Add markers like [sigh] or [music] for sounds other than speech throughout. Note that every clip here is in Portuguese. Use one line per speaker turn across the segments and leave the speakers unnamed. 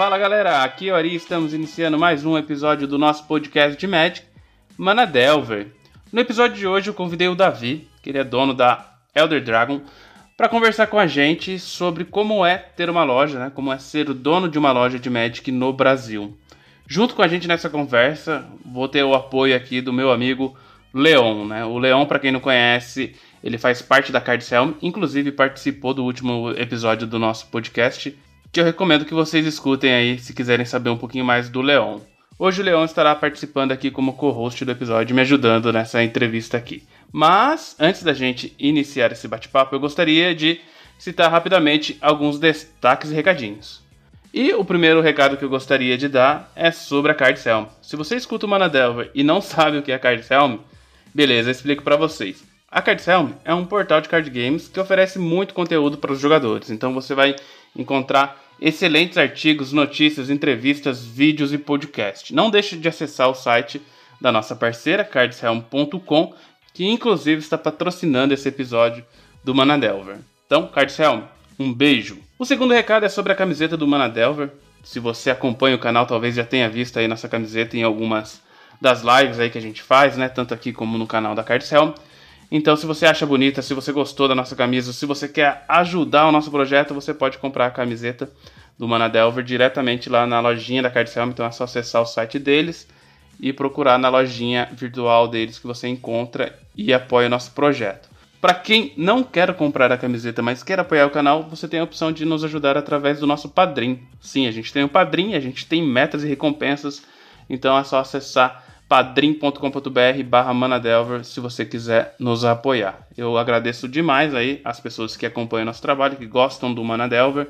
Fala galera, aqui é Ari, estamos iniciando mais um episódio do nosso podcast de Magic, Mana Delver. No episódio de hoje eu convidei o Davi, que ele é dono da Elder Dragon, para conversar com a gente sobre como é ter uma loja, né? Como é ser o dono de uma loja de Magic no Brasil. Junto com a gente nessa conversa, vou ter o apoio aqui do meu amigo Leon, né? O Leon, para quem não conhece, ele faz parte da Card Helm, inclusive participou do último episódio do nosso podcast, que eu recomendo que vocês escutem aí se quiserem saber um pouquinho mais do Leon. Hoje o Leon estará participando aqui como co-host do episódio, me ajudando nessa entrevista aqui. Mas, antes da gente iniciar esse bate-papo, eu gostaria de citar rapidamente alguns destaques e recadinhos. E o primeiro recado que eu gostaria de dar é sobre a Card Helm. Se você escuta o Mana Delver e não [laughs] sabe o que é a Card Helm, beleza, explico para vocês. A Card Helm é um portal de card games que oferece muito conteúdo para os jogadores. Então você vai encontrar excelentes artigos, notícias, entrevistas, vídeos e podcast. Não deixe de acessar o site da nossa parceira cardshelm.com, que inclusive está patrocinando esse episódio do Mana Delver. Então, Cardshelm, um beijo. O segundo recado é sobre a camiseta do Mana Delver. Se você acompanha o canal, talvez já tenha visto aí nossa camiseta em algumas das lives aí que a gente faz, né, tanto aqui como no canal da Cardshelm. Então, se você acha bonita, se você gostou da nossa camisa, se você quer ajudar o nosso projeto, você pode comprar a camiseta do Mana Delver diretamente lá na lojinha da Card Então é só acessar o site deles e procurar na lojinha virtual deles que você encontra e apoia o nosso projeto. Para quem não quer comprar a camiseta, mas quer apoiar o canal, você tem a opção de nos ajudar através do nosso Padrim. Sim, a gente tem um Padrim, a gente tem metas e recompensas, então é só acessar padrim.com.br barra manadelver se você quiser nos apoiar. Eu agradeço demais aí as pessoas que acompanham nosso trabalho, que gostam do Manadelver.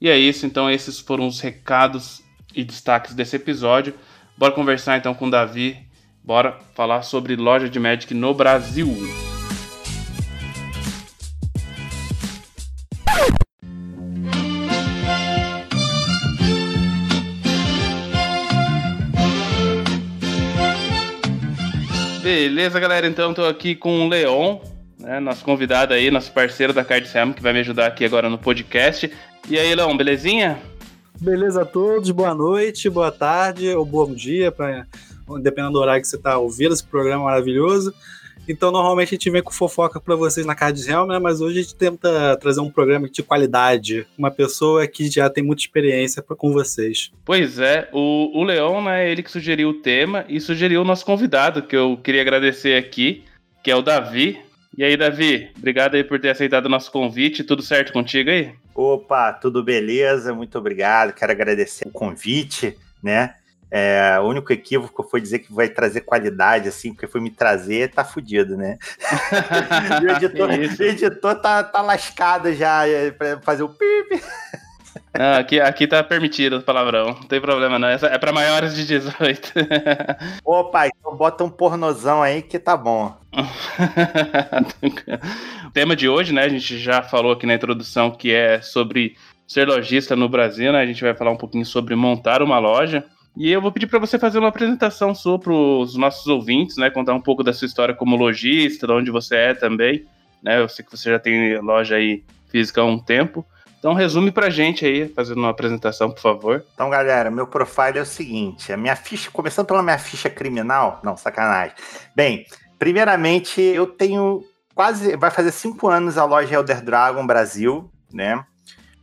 E é isso, então esses foram os recados e destaques desse episódio. Bora conversar então com o Davi, bora falar sobre loja de Magic no Brasil. Beleza, galera? Então tô aqui com o Leon, né, nosso convidado aí, nosso parceiro da Card Sam, que vai me ajudar aqui agora no podcast. E aí, Leon, belezinha?
Beleza a todos, boa noite, boa tarde ou bom dia, pra, dependendo do horário que você está ouvindo esse programa maravilhoso. Então, normalmente a gente vem com fofoca para vocês na Card Realm, né? Mas hoje a gente tenta trazer um programa de qualidade, uma pessoa que já tem muita experiência pra, com vocês.
Pois é, o, o Leon, né? Ele que sugeriu o tema e sugeriu o nosso convidado, que eu queria agradecer aqui, que é o Davi. E aí, Davi, obrigado aí por ter aceitado o nosso convite. Tudo certo contigo aí?
Opa, tudo beleza? Muito obrigado. Quero agradecer o convite, né? É, o único equívoco foi dizer que vai trazer qualidade, assim, porque foi me trazer, tá fudido, né? [laughs] o editor, o editor tá, tá lascado já é, pra fazer o pip.
Não, aqui, aqui tá permitido o palavrão, não tem problema não, é pra maiores de 18. [laughs]
Opa, então bota um pornozão aí que tá bom.
o tema de hoje, né, a gente já falou aqui na introdução que é sobre ser lojista no Brasil, né, a gente vai falar um pouquinho sobre montar uma loja. E eu vou pedir para você fazer uma apresentação sua para os nossos ouvintes, né? Contar um pouco da sua história como lojista, de onde você é também. Né? Eu sei que você já tem loja aí física há um tempo. Então resume pra gente aí, fazendo uma apresentação, por favor.
Então, galera, meu profile é o seguinte: a minha ficha, começando pela minha ficha criminal, não, sacanagem. Bem, primeiramente, eu tenho quase. Vai fazer cinco anos a loja Elder Dragon Brasil, né?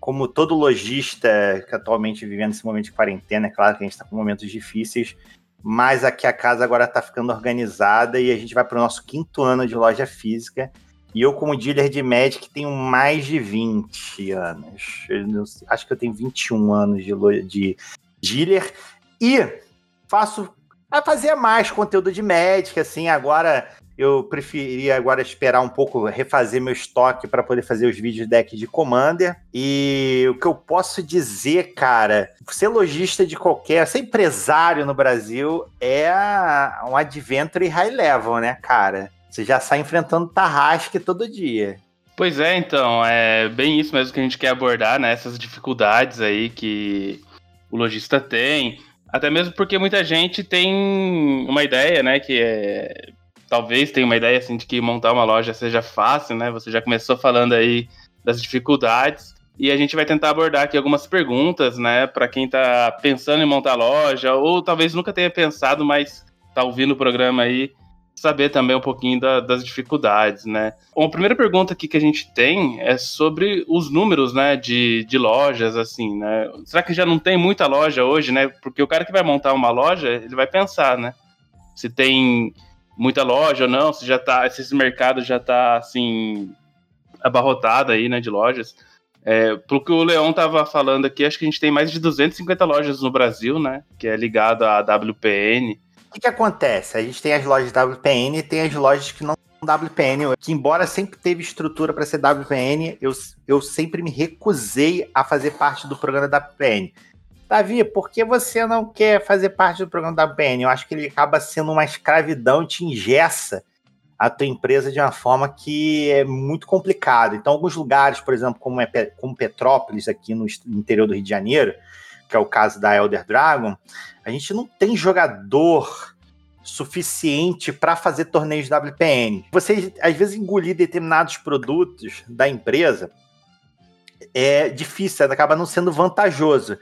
Como todo lojista que atualmente vivendo esse momento de quarentena, é claro que a gente está com momentos difíceis, mas aqui a casa agora está ficando organizada e a gente vai para o nosso quinto ano de loja física. E eu, como dealer de Magic, tenho mais de 20 anos. Eu acho que eu tenho 21 anos de, de dealer. E faço a fazer mais conteúdo de Magic, assim, agora eu preferia agora esperar um pouco, refazer meu estoque para poder fazer os vídeos deck de Commander. E o que eu posso dizer, cara, ser lojista de qualquer, ser empresário no Brasil é um adventure high level, né, cara? Você já sai enfrentando tarrasque todo dia.
Pois é, então, é bem isso mesmo que a gente quer abordar, né? Essas dificuldades aí que o lojista tem. Até mesmo porque muita gente tem uma ideia, né? Que é talvez tenha uma ideia assim de que montar uma loja seja fácil, né? Você já começou falando aí das dificuldades. E a gente vai tentar abordar aqui algumas perguntas, né, para quem está pensando em montar loja, ou talvez nunca tenha pensado, mas está ouvindo o programa aí, saber também um pouquinho da, das dificuldades, né. Bom, a primeira pergunta aqui que a gente tem é sobre os números, né, de, de lojas, assim, né. Será que já não tem muita loja hoje, né? Porque o cara que vai montar uma loja, ele vai pensar, né, se tem muita loja ou não, se já tá, se esse mercado já tá, assim, abarrotado aí, né, de lojas. É, pelo que o Leão estava falando aqui, acho que a gente tem mais de 250 lojas no Brasil, né? Que é ligado à WPN.
O que, que acontece? A gente tem as lojas WPN e tem as lojas que não WPN, que embora sempre teve estrutura para ser WPN, eu, eu sempre me recusei a fazer parte do programa WPN. Davi, por que você não quer fazer parte do programa WPN? Eu acho que ele acaba sendo uma escravidão, te ingessa a tua empresa de uma forma que é muito complicada. Então, alguns lugares, por exemplo, como, é, como Petrópolis, aqui no interior do Rio de Janeiro, que é o caso da Elder Dragon, a gente não tem jogador suficiente para fazer torneios WPN. Você, às vezes, engolir determinados produtos da empresa é difícil, acaba não sendo vantajoso.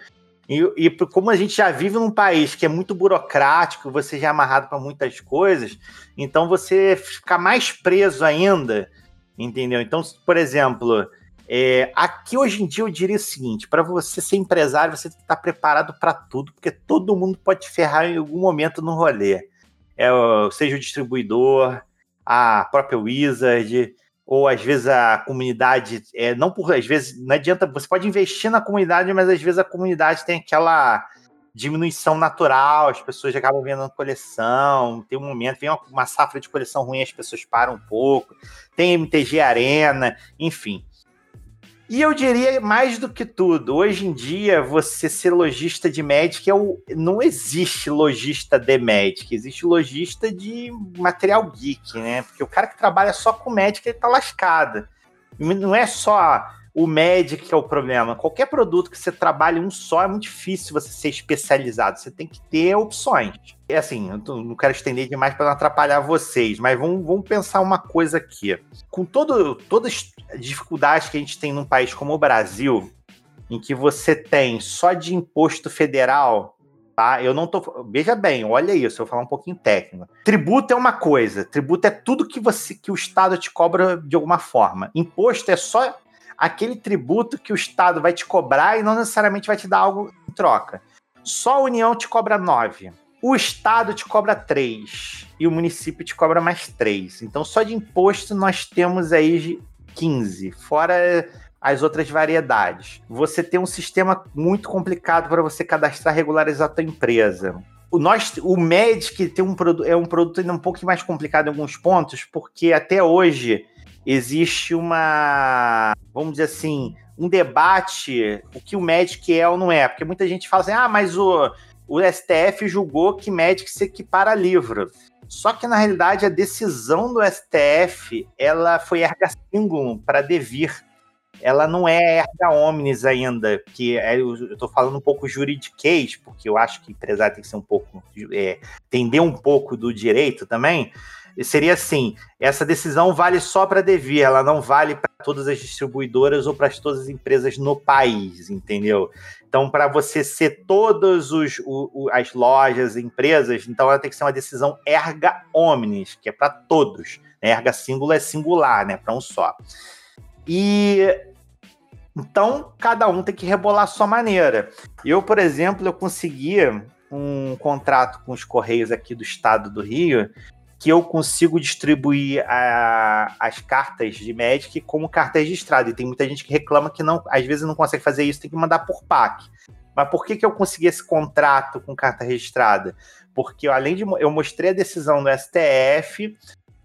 E, e, como a gente já vive num país que é muito burocrático, você já é amarrado para muitas coisas, então você fica mais preso ainda, entendeu? Então, por exemplo, é, aqui hoje em dia eu diria o seguinte: para você ser empresário, você tem que estar preparado para tudo, porque todo mundo pode ferrar em algum momento no rolê. É, seja o distribuidor, a própria Wizard, ou às vezes a comunidade, é, não por às vezes, não adianta, você pode investir na comunidade, mas às vezes a comunidade tem aquela diminuição natural, as pessoas acabam vendo coleção, tem um momento, vem uma, uma safra de coleção ruim, as pessoas param um pouco, tem MTG Arena, enfim. E eu diria mais do que tudo, hoje em dia você ser lojista de Magic é o, não existe lojista de Magic, existe lojista de material geek, né? Porque o cara que trabalha só com Magic ele tá lascado. Não é só o Magic que é o problema. Qualquer produto que você trabalhe um só é muito difícil você ser especializado. Você tem que ter opções. É assim, eu não quero estender demais para não atrapalhar vocês, mas vamos, vamos pensar uma coisa aqui. Com todo, todas as dificuldades que a gente tem num país como o Brasil, em que você tem só de imposto federal tá? Eu não tô. Veja bem, olha isso, eu vou falar um pouquinho técnico. Tributo é uma coisa, tributo é tudo que você que o Estado te cobra de alguma forma. Imposto é só aquele tributo que o Estado vai te cobrar e não necessariamente vai te dar algo em troca. Só a União te cobra 9. O Estado te cobra 3. E o município te cobra mais 3. Então, só de imposto nós temos aí 15. Fora as outras variedades. Você tem um sistema muito complicado para você cadastrar e regularizar a tua empresa. O, nós, o Medic tem um, é um produto ainda um pouco mais complicado em alguns pontos, porque até hoje existe uma, vamos dizer assim, um debate o que o Magic é ou não é, porque muita gente fala assim, ah, mas o, o STF julgou que Magic se equipara a livro. Só que na realidade a decisão do STF ela foi erga singulum para devir. Ela não é erga omnes ainda, que é, eu estou falando um pouco juridiquês, porque eu acho que empresário tem que ser um pouco é, entender um pouco do direito também seria assim: essa decisão vale só para Devir, ela não vale para todas as distribuidoras ou para todas as empresas no país, entendeu? Então, para você ser todas os, o, o, as lojas, empresas, então ela tem que ser uma decisão erga omnes, que é para todos. Né? Erga singular é singular, né? Para um só. E então cada um tem que rebolar a sua maneira. Eu, por exemplo, eu consegui um contrato com os Correios aqui do estado do Rio que eu consigo distribuir a, as cartas de Magic como carta registrada. E tem muita gente que reclama que não, às vezes não consegue fazer isso, tem que mandar por PAC. Mas por que, que eu consegui esse contrato com carta registrada? Porque além de eu mostrei a decisão do STF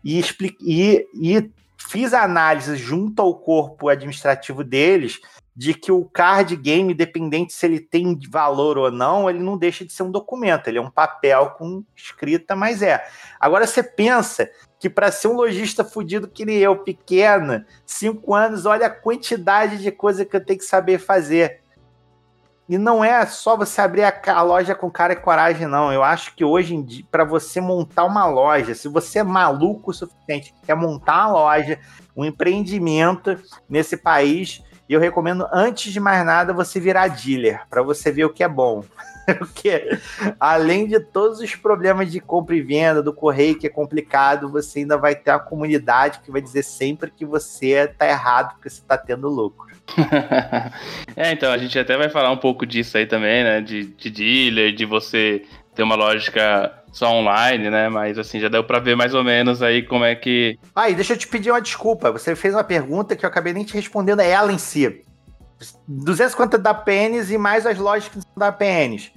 e, expliquei, e, e fiz a análise junto ao corpo administrativo deles de que o card game, independente se ele tem valor ou não, ele não deixa de ser um documento, ele é um papel com escrita, mas é. Agora você pensa que para ser um lojista fudido que nem eu, pequeno, cinco anos, olha a quantidade de coisa que eu tenho que saber fazer. E não é só você abrir a, loja com cara e coragem, não. Eu acho que hoje em dia, para você montar uma loja, se você é maluco o suficiente, quer montar uma loja, um empreendimento nesse país, E eu recomendo, antes de mais nada, você virar dealer, para você ver o que é bom. [laughs] Porque, além de todos os problemas de compra e venda, do correio que é complicado, você ainda vai ter uma comunidade que vai dizer sempre que você tá errado porque você tá tendo lucro. [laughs]
é, então, a gente até vai falar um pouco disso aí também, né? De, de dealer, de você ter uma lógica só online, né? Mas assim, já deu para ver mais ou menos aí como é que.
Ah, e deixa eu te pedir uma desculpa. Você fez uma pergunta que eu acabei nem te respondendo, é ela em si. 250 da PNs e mais as lojas que da PNs.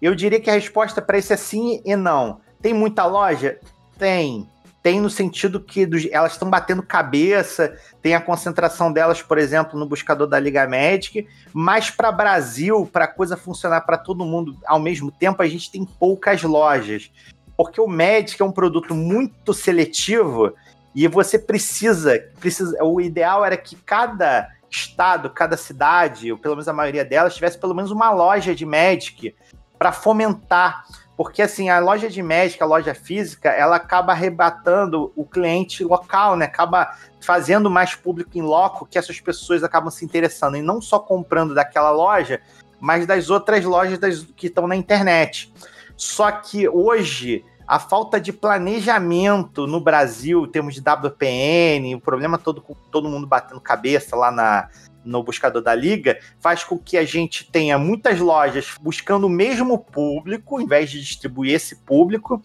Eu diria que a resposta para isso é sim e não. Tem muita loja? Tem. Tem no sentido que dos, elas estão batendo cabeça, tem a concentração delas, por exemplo, no buscador da Liga Magic, mas para Brasil, para a coisa funcionar para todo mundo ao mesmo tempo, a gente tem poucas lojas. Porque o Magic é um produto muito seletivo e você precisa, precisa. O ideal era que cada estado, cada cidade, ou pelo menos a maioria delas, tivesse pelo menos uma loja de Magic para fomentar. Porque assim, a loja de Magic, a loja física, ela acaba arrebatando o cliente local, né? Acaba fazendo mais público em loco que essas pessoas acabam se interessando e não só comprando daquela loja, mas das outras lojas das, que estão na internet. Só que hoje a falta de planejamento no Brasil, em termos de WPN, o problema todo com todo mundo batendo cabeça lá na, no buscador da liga, faz com que a gente tenha muitas lojas buscando o mesmo público, em vez de distribuir esse público,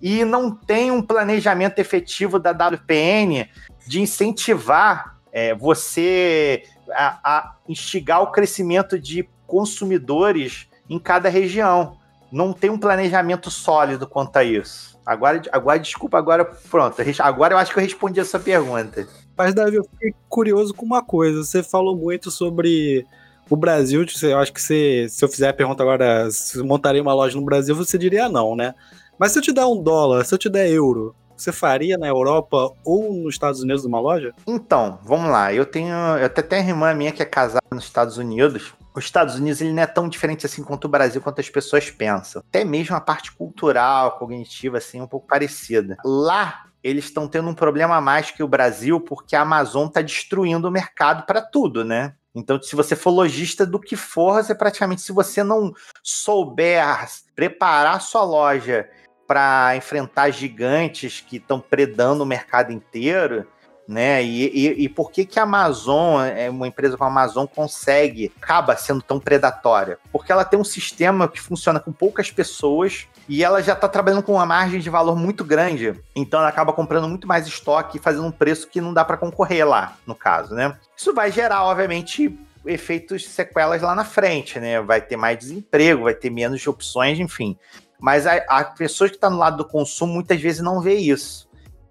e não tem um planejamento efetivo da WPN de incentivar é, você a, a instigar o crescimento de consumidores em cada região não tem um planejamento sólido quanto a isso. Agora, agora desculpa, agora pronto. Agora eu acho que eu respondi essa pergunta.
Mas, Davi, eu fiquei curioso com uma coisa. Você falou muito sobre o Brasil. Eu acho que você, se eu fizer a pergunta agora, se montaria uma loja no Brasil, você diria não, né? Mas se eu te der um dólar, se eu te der euro, você faria na Europa ou nos Estados Unidos uma loja?
Então, vamos lá. Eu tenho. Eu até tenho uma irmã minha que é casada nos Estados Unidos os Estados Unidos ele não é tão diferente assim quanto o Brasil, quanto as pessoas pensam. Até mesmo a parte cultural, cognitiva, assim, é um pouco parecida. Lá, eles estão tendo um problema a mais que o Brasil, porque a Amazon está destruindo o mercado para tudo, né? Então, se você for lojista do que for, você praticamente, se você não souber preparar sua loja para enfrentar gigantes que estão predando o mercado inteiro, né? E, e, e, por que que a Amazon, é uma empresa como a Amazon consegue, acaba sendo tão predatória? Porque ela tem um sistema que funciona com poucas pessoas e ela já está trabalhando com uma margem de valor muito grande, então ela acaba comprando muito mais estoque e fazendo um preço que não dá para concorrer lá, no caso, né? Isso vai gerar, obviamente, efeitos sequelas lá na frente, né? Vai ter mais desemprego, vai ter menos opções, enfim. Mas a, a pessoa que está no lado do consumo muitas vezes não vê isso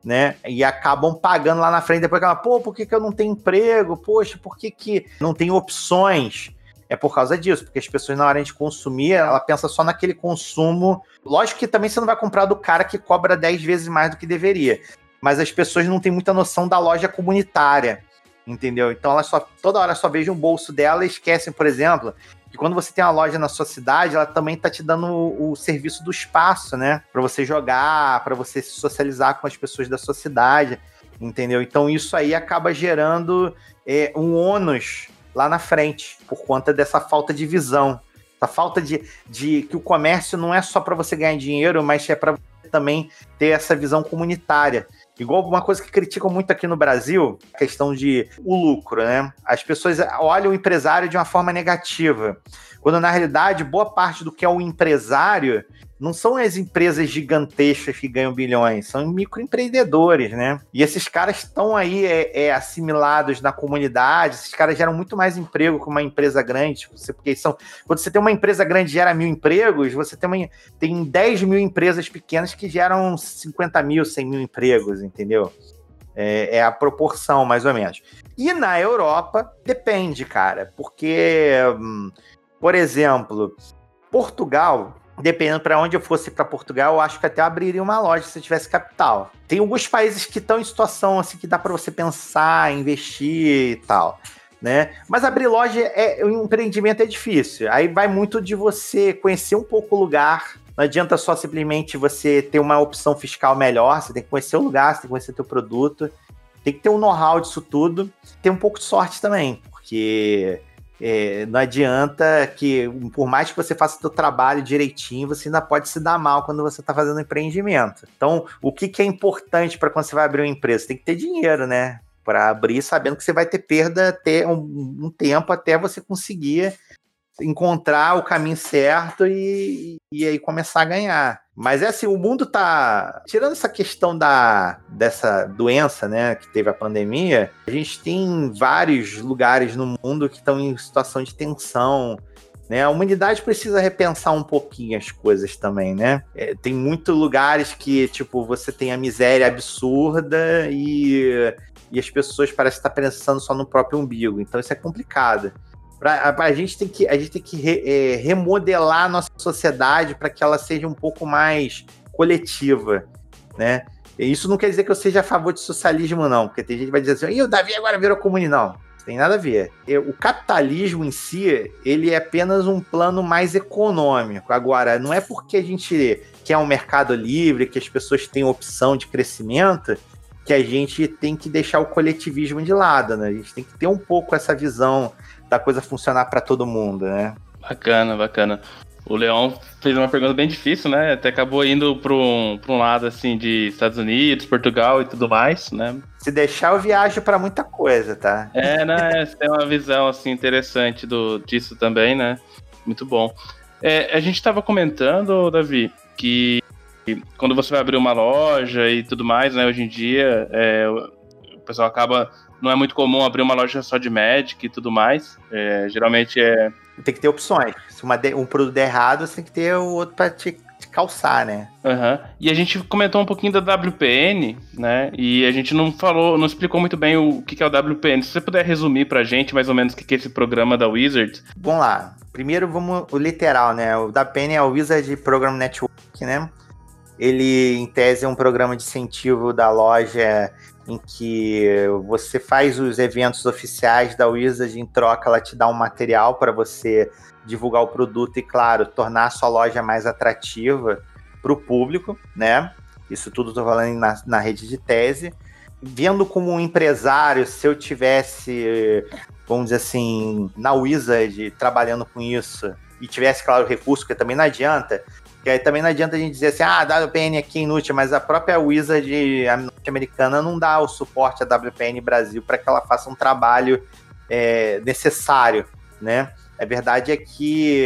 né? E acabam pagando lá na frente, depois aquela, pô, por que, que eu não tenho emprego? Poxa, por que, que não tem opções? É por causa disso, porque as pessoas, na hora de consumir, ela pensa só naquele consumo. Lógico que também você não vai comprar do cara que cobra 10 vezes mais do que deveria. Mas as pessoas não têm muita noção da loja comunitária. Entendeu? Então elas só toda hora só vejam o bolso dela e esquecem, por exemplo, que quando você tem uma loja na sua cidade, ela também tá te dando o, o serviço do espaço, né? Para você jogar, para você se socializar com as pessoas da sua cidade, entendeu? Então isso aí acaba gerando é, um ônus lá na frente, por conta dessa falta de visão. Essa falta de, de que o comércio não é só para você ganhar dinheiro, mas é para também ter essa visão comunitária. Igual uma coisa que criticam muito aqui no Brasil, a questão de o lucro, né? As pessoas olham o empresário de uma forma negativa, quando na realidade boa parte do que é o empresário não são as empresas gigantescas que ganham bilhões, são microempreendedores, né? E esses caras estão aí é, é, assimilados na comunidade, esses caras geram muito mais emprego que uma empresa grande, porque são. Quando você tem uma empresa grande gera mil empregos, você tem, uma, tem 10 mil empresas pequenas que geram 50 mil, 100 mil empregos, entendeu? É, é, a proporção, mais ou menos. E na Europa, depende, cara, porque, hum, por exemplo, Portugal dependendo para onde eu fosse para Portugal, eu acho que até abriria uma loja se eu tivesse capital. Tem alguns países que estão em situação assim que dá para você pensar, investir e tal, né? Mas abrir loja é um empreendimento é difícil. Aí vai muito de você conhecer um pouco o lugar. Não adianta só simplesmente você ter uma opção fiscal melhor, você tem que conhecer o lugar, você tem que conhecer o teu produto, tem que ter um know-how disso tudo, ter um pouco de sorte também porque é, não adianta que, por mais que você faça seu trabalho direitinho, você ainda pode se dar mal quando você está fazendo empreendimento. Então, o que, que é importante para quando você vai abrir uma empresa? Tem que ter dinheiro, né? Para abrir, sabendo que você vai ter perda até um, um tempo até você conseguir encontrar o caminho certo e, e aí começar a ganhar. Mas é assim, o mundo tá. Tirando essa questão da, dessa doença, né, que teve a pandemia, a gente tem vários lugares no mundo que estão em situação de tensão. Né? A humanidade precisa repensar um pouquinho as coisas também, né? É, tem muitos lugares que, tipo, você tem a miséria absurda e, e as pessoas parecem estar pensando só no próprio umbigo. Então isso é complicado. Pra, a, a, gente tem que, a gente tem que re, é, remodelar a nossa sociedade para que ela seja um pouco mais coletiva, né? E isso não quer dizer que eu seja a favor de socialismo, não, porque tem gente que vai dizer assim, o Davi agora virou comunista. Não, tem nada a ver. O capitalismo em si, ele é apenas um plano mais econômico. Agora, não é porque a gente quer um mercado livre, que as pessoas têm opção de crescimento, que a gente tem que deixar o coletivismo de lado, né? A gente tem que ter um pouco essa visão da coisa funcionar para todo mundo, né?
Bacana, bacana. O Leão fez uma pergunta bem difícil, né? Até acabou indo para um, um lado assim de Estados Unidos, Portugal e tudo mais, né?
Se deixar, eu viajo para muita coisa, tá?
É, né? Você tem uma visão assim interessante do, disso também, né? Muito bom. É, a gente estava comentando, Davi, que quando você vai abrir uma loja e tudo mais, né? Hoje em dia, é, o pessoal acaba não é muito comum abrir uma loja só de Magic e tudo mais. É, geralmente é.
Tem que ter opções. Se uma de, um produto der errado, você tem que ter o outro para te, te, calçar, né?
Uhum. E a gente comentou um pouquinho da WPN, né? E a gente não falou, não explicou muito bem o que é o WPN. Se você puder resumir pra gente mais ou menos o que é esse programa da Wizard.
Vamos lá. Primeiro vamos o literal, né? O WPN é o Wizard Program Network, né? Ele, em tese, é um programa de incentivo da loja em que você faz os eventos oficiais da Wizard, em troca ela te dá um material para você divulgar o produto e, claro, tornar a sua loja mais atrativa para o público, né? Isso tudo estou falando na, na rede de tese. Vendo como um empresário, se eu tivesse, vamos dizer assim, na Wizard trabalhando com isso e tivesse, claro, recurso, porque também não adianta, que aí também não adianta a gente dizer assim, ah, a WPN aqui é inútil, mas a própria Wizard norte-americana não dá o suporte à WPN Brasil para que ela faça um trabalho é, necessário, né? A verdade é que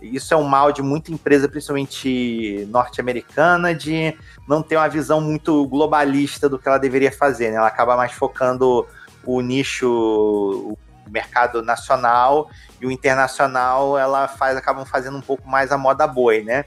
isso é um mal de muita empresa, principalmente norte-americana, de não ter uma visão muito globalista do que ela deveria fazer, né? Ela acaba mais focando o nicho, o mercado nacional e o internacional ela faz acabam fazendo um pouco mais a moda boi, né?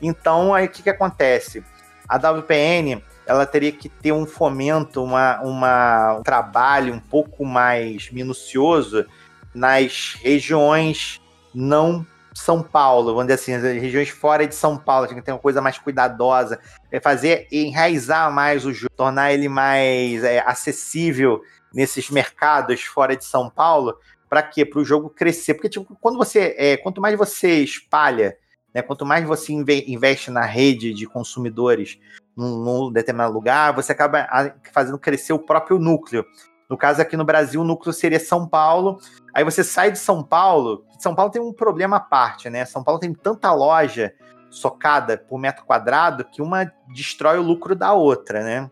Então aí o que, que acontece? A WPN ela teria que ter um fomento, uma, uma, um trabalho um pouco mais minucioso nas regiões não São Paulo, vamos dizer assim, as regiões fora de São Paulo, tinha que ter uma coisa mais cuidadosa, é fazer enraizar mais o jogo, tornar ele mais é, acessível nesses mercados fora de São Paulo, para quê? Para o jogo crescer. Porque tipo, quando você, é, quanto mais você espalha, né, quanto mais você investe na rede de consumidores num, num determinado lugar, você acaba fazendo crescer o próprio núcleo. No caso aqui no Brasil, o núcleo seria São Paulo. Aí você sai de São Paulo. São Paulo tem um problema à parte, né? São Paulo tem tanta loja socada por metro quadrado que uma destrói o lucro da outra, né?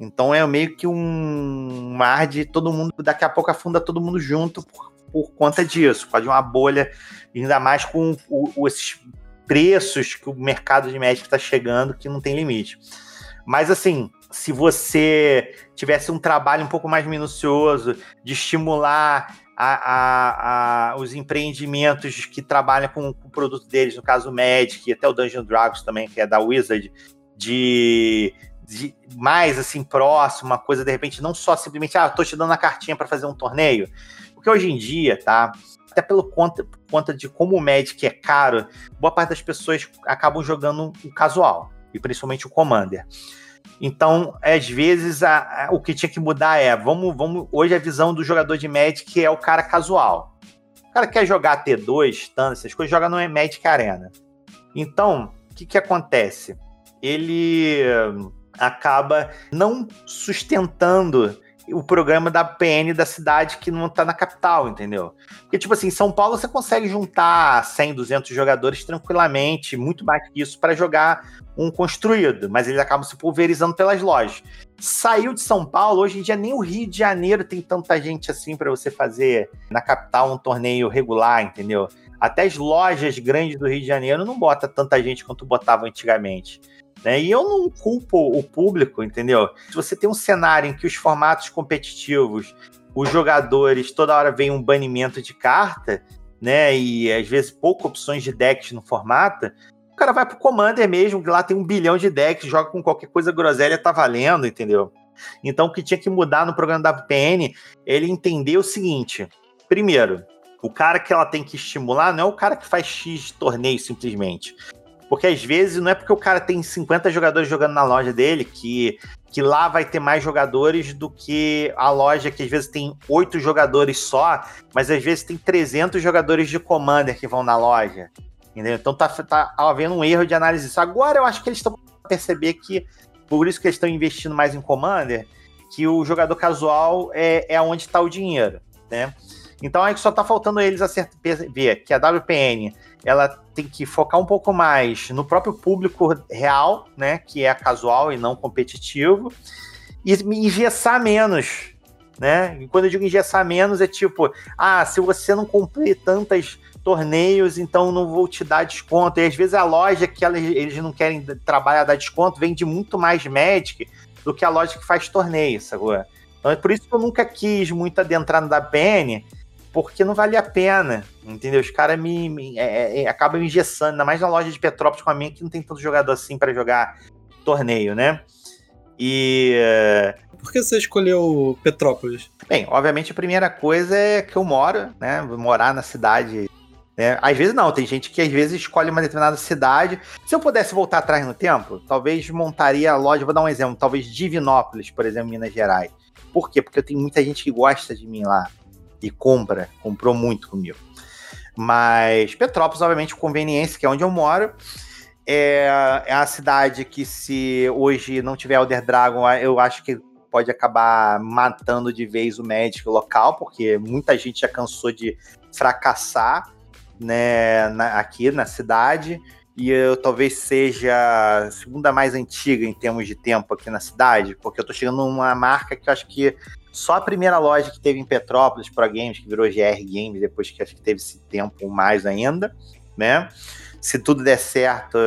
Então é meio que um mar de todo mundo, daqui a pouco afunda todo mundo junto por, por conta disso. Pode uma bolha, ainda mais com o, o, esses preços que o mercado de médico está chegando, que não tem limite. Mas assim, se você tivesse um trabalho um pouco mais minucioso de estimular a, a, a, os empreendimentos que trabalham com, com, o produto deles, no caso o Magic, até o Dungeon Dragons também, que é da Wizard, de de mais assim próximo, uma coisa de repente não só simplesmente ah, tô te dando a cartinha para fazer um torneio, porque hoje em dia, tá? Até pelo conta, por conta de como o Magic é caro, boa parte das pessoas acabam jogando o casual, e principalmente o Commander. Então, às vezes, a, a, o que tinha que mudar é, vamos, vamos, hoje a visão do jogador de Magic é o cara casual. O cara quer jogar T2, tanto essas coisas, joga no Magic Arena. Então, o que, que acontece? Ele acaba não sustentando o programa da PN da cidade que não tá na capital, entendeu? Porque, tipo assim, em São Paulo você consegue juntar 100, 200 jogadores tranquilamente, muito mais que isso, para jogar um construído, mas eles acabam se pulverizando pelas lojas. Saiu de São Paulo, hoje em dia nem o Rio de Janeiro tem tanta gente assim para você fazer na capital um torneio regular, entendeu? Até as lojas grandes do Rio de Janeiro não bota tanta gente quanto botava antigamente. Né? E eu não culpo o público, entendeu? Se você tem um cenário em que os formatos competitivos, os jogadores, toda hora vem um banimento de carta, né? E às vezes poucas opções de decks no formato, o cara vai pro Commander mesmo, que lá tem um bilhão de decks, joga com qualquer coisa groselha, tá valendo, entendeu? Então, o que tinha que mudar no programa da VPN, ele entendeu o seguinte: primeiro, o cara que ela tem que estimular não é o cara que faz X torneio simplesmente. Porque às vezes não é porque o cara tem 50 jogadores jogando na loja dele que, que lá vai ter mais jogadores do que a loja que às vezes tem oito jogadores só, mas às vezes tem 300 jogadores de Commander que vão na loja. Entendeu? Então tá, tá havendo um erro de análise disso. Agora eu acho que eles estão perceber que, por isso que eles estão investindo mais em Commander, que o jogador casual é, é onde está o dinheiro, né? Então aí só tá faltando eles ver que a WPN ela tem que focar um pouco mais no próprio público real, né? Que é casual e não competitivo, e engessar menos. Né? E quando eu digo engessar menos, é tipo, ah, se você não cumprir tantas torneios, então não vou te dar desconto. E às vezes a loja que ela, eles não querem trabalhar dar desconto vende muito mais Magic do que a loja que faz torneio, sacou? Então é por isso que eu nunca quis muito adentrar no WPN, porque não vale a pena, entendeu? Os caras me, me é, é, acabam me engessando, ainda mais na loja de Petrópolis com a minha, que não tem tanto jogador assim para jogar torneio, né? E.
Por que você escolheu Petrópolis?
Bem, obviamente a primeira coisa é que eu moro, né? Vou morar na cidade né? Às vezes não, tem gente que às vezes escolhe uma determinada cidade. Se eu pudesse voltar atrás no tempo, talvez montaria a loja, vou dar um exemplo, talvez Divinópolis, por exemplo, Minas Gerais. Por quê? Porque eu tenho muita gente que gosta de mim lá e compra, comprou muito comigo. Mas Petrópolis, obviamente, conveniência, que é onde eu moro, é, é a cidade que se hoje não tiver Elder Dragon, eu acho que pode acabar matando de vez o médico local, porque muita gente já cansou de fracassar né, na, aqui na cidade e eu talvez seja a segunda mais antiga em termos de tempo aqui na cidade, porque eu tô chegando numa marca que eu acho que só a primeira loja que teve em Petrópolis, Pro Games, que virou GR Games, depois que acho que teve esse tempo mais ainda, né? Se tudo der certo,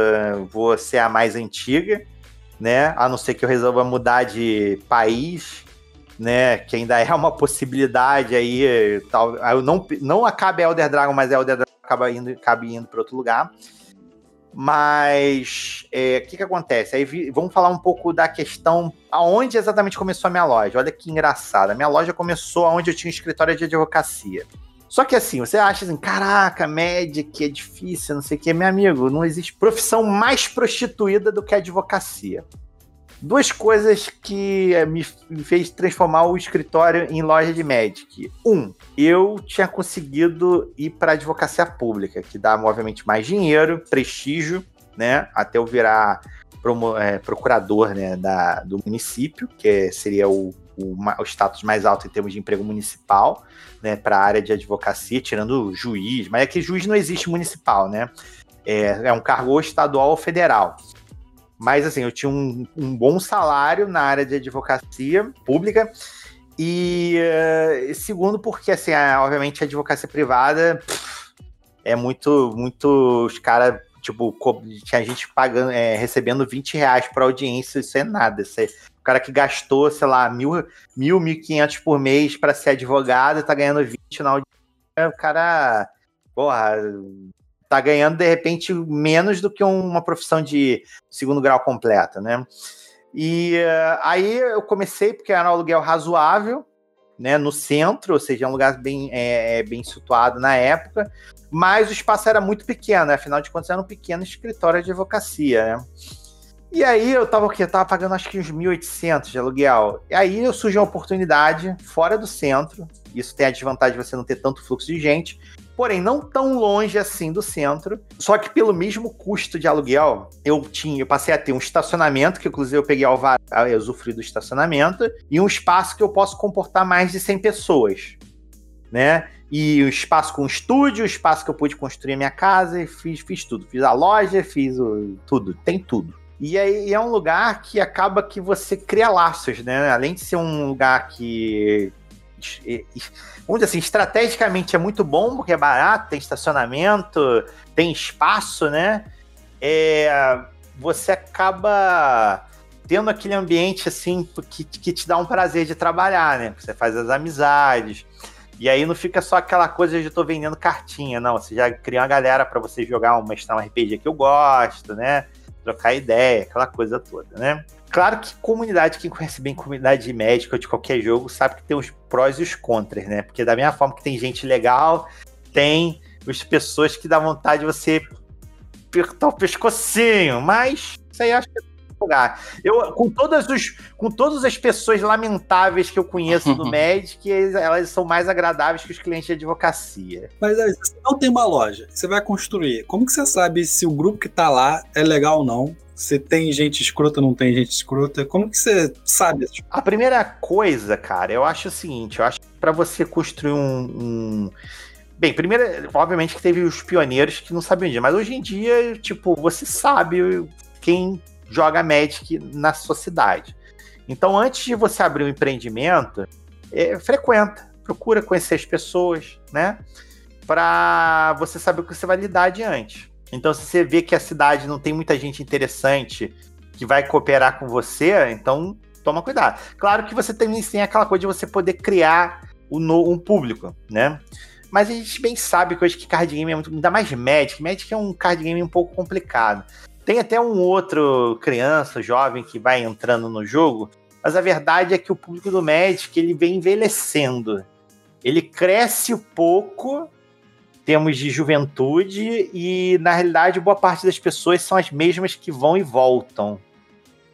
vou ser a mais antiga, né? A não ser que eu resolva mudar de país, né? Que ainda é uma possibilidade aí. Tal, eu não, não acabe Elder Dragon, mas Elder Dragon acaba indo, acaba indo para outro lugar. Mas o é, que, que acontece? Aí vi, vamos falar um pouco da questão aonde exatamente começou a minha loja. Olha que engraçado. A minha loja começou onde eu tinha um escritório de advocacia. Só que assim, você acha assim, caraca, Magic é difícil, não sei o que. Meu amigo, não existe profissão mais prostituída do que a advocacia duas coisas que eh, me fez transformar o escritório em loja de Magic. Um, eu tinha conseguido ir para advocacia pública, que dá obviamente mais dinheiro, prestígio, né? Até eu virar é, procurador né, da, do município, que seria o, o, o, status mais alto em termos de emprego municipal, né, para a área de advocacia, tirando juiz, mas é que juiz não existe municipal, né? É, é um cargo estadual ou federal. Mas, assim, eu tinha um, um bom salário na área de advocacia pública. E uh, segundo, porque, assim, a, obviamente, a advocacia privada pff, é muito, muito. Os caras, tipo, tinha gente pagando, é, recebendo 20 reais por audiência, isso é nada. Isso é, o cara que gastou, sei lá, mil, mil, mil quinhentos por mês para ser advogado tá ganhando 20 na audiência. O cara, porra, tá ganhando de repente menos do que uma profissão de segundo grau completa, né? E uh, aí eu comecei porque era um aluguel razoável, né, no centro, ou seja, é um lugar bem, é, é, bem situado na época, mas o espaço era muito pequeno, né? afinal de contas era um pequeno escritório de advocacia, né? E aí eu tava o quê? Eu tava pagando acho que uns 1.800 de aluguel. E aí surgiu uma oportunidade fora do centro. Isso tem a desvantagem de você não ter tanto fluxo de gente porém não tão longe assim do centro. Só que pelo mesmo custo de aluguel, eu tinha, eu passei a ter um estacionamento, que inclusive eu peguei alvará, eu usufruí do estacionamento, e um espaço que eu posso comportar mais de 100 pessoas, né? E o espaço com estúdio, o espaço que eu pude construir a minha casa, e fiz, fiz tudo. Fiz a loja, fiz o, tudo, tem tudo. E aí é um lugar que acaba que você cria laços, né? Além de ser um lugar que vamos dizer assim, estrategicamente é muito bom, porque é barato, tem estacionamento, tem espaço, né? É, você acaba tendo aquele ambiente assim que, que te dá um prazer de trabalhar, né? Você faz as amizades. E aí não fica só aquela coisa de eu tô vendendo cartinha, não. Você já cria uma galera para você jogar, uma, um RPG que eu gosto, né? trocar ideia, aquela coisa toda, né? Claro que comunidade, quem conhece bem comunidade de médico ou de qualquer jogo, sabe que tem os prós e os contras, né? Porque da mesma forma que tem gente legal, tem as pessoas que dá vontade de você apertar o pescocinho, mas isso aí acho que é lugar. Eu, com, todas os, com todas as pessoas lamentáveis que eu conheço do [laughs] Magic, elas são mais agradáveis que os clientes de advocacia.
Mas aí, você não tem uma loja, você vai construir. Como que você sabe se o grupo que tá lá é legal ou não? Se tem gente escrota ou não tem gente escrota? Como que você sabe?
A primeira coisa, cara, eu acho o seguinte: eu acho que pra você construir um, um... Bem, primeiro, obviamente que teve os pioneiros que não sabiam disso, mas hoje em dia, tipo, você sabe quem joga Magic na sociedade. Então, antes de você abrir um empreendimento, é, frequenta, procura conhecer as pessoas, né? Para você saber o que você vai lidar adiante. Então, se você vê que a cidade não tem muita gente interessante que vai cooperar com você, então toma cuidado. Claro que você também tem aquela coisa de você poder criar um público, né? Mas a gente bem sabe que hoje que card game é muito. Ainda mais Magic. Magic é um card game um pouco complicado. Tem até um outro criança, jovem, que vai entrando no jogo, mas a verdade é que o público do Magic ele vem envelhecendo. Ele cresce pouco, temos de juventude, e na realidade boa parte das pessoas são as mesmas que vão e voltam.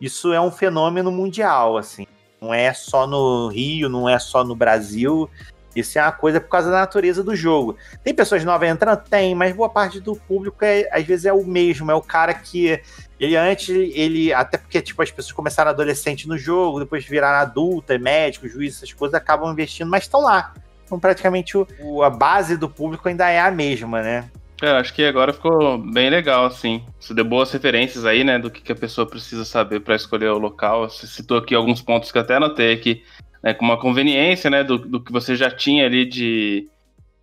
Isso é um fenômeno mundial, assim. Não é só no Rio, não é só no Brasil. Isso é uma coisa por causa da natureza do jogo. Tem pessoas novas entrando? Tem, mas boa parte do público é, às vezes é o mesmo, é o cara que ele antes, ele, até porque tipo, as pessoas começaram adolescente no jogo, depois viraram adulta, médico, juiz, essas coisas, acabam investindo, mas estão lá. Então, praticamente, o, o, a base do público ainda é a mesma, né?
É, acho que agora ficou bem legal, assim. Você deu boas referências aí, né, do que, que a pessoa precisa saber para escolher o local. Você citou aqui alguns pontos que até anotei aqui né, com uma conveniência, né, do, do que você já tinha ali de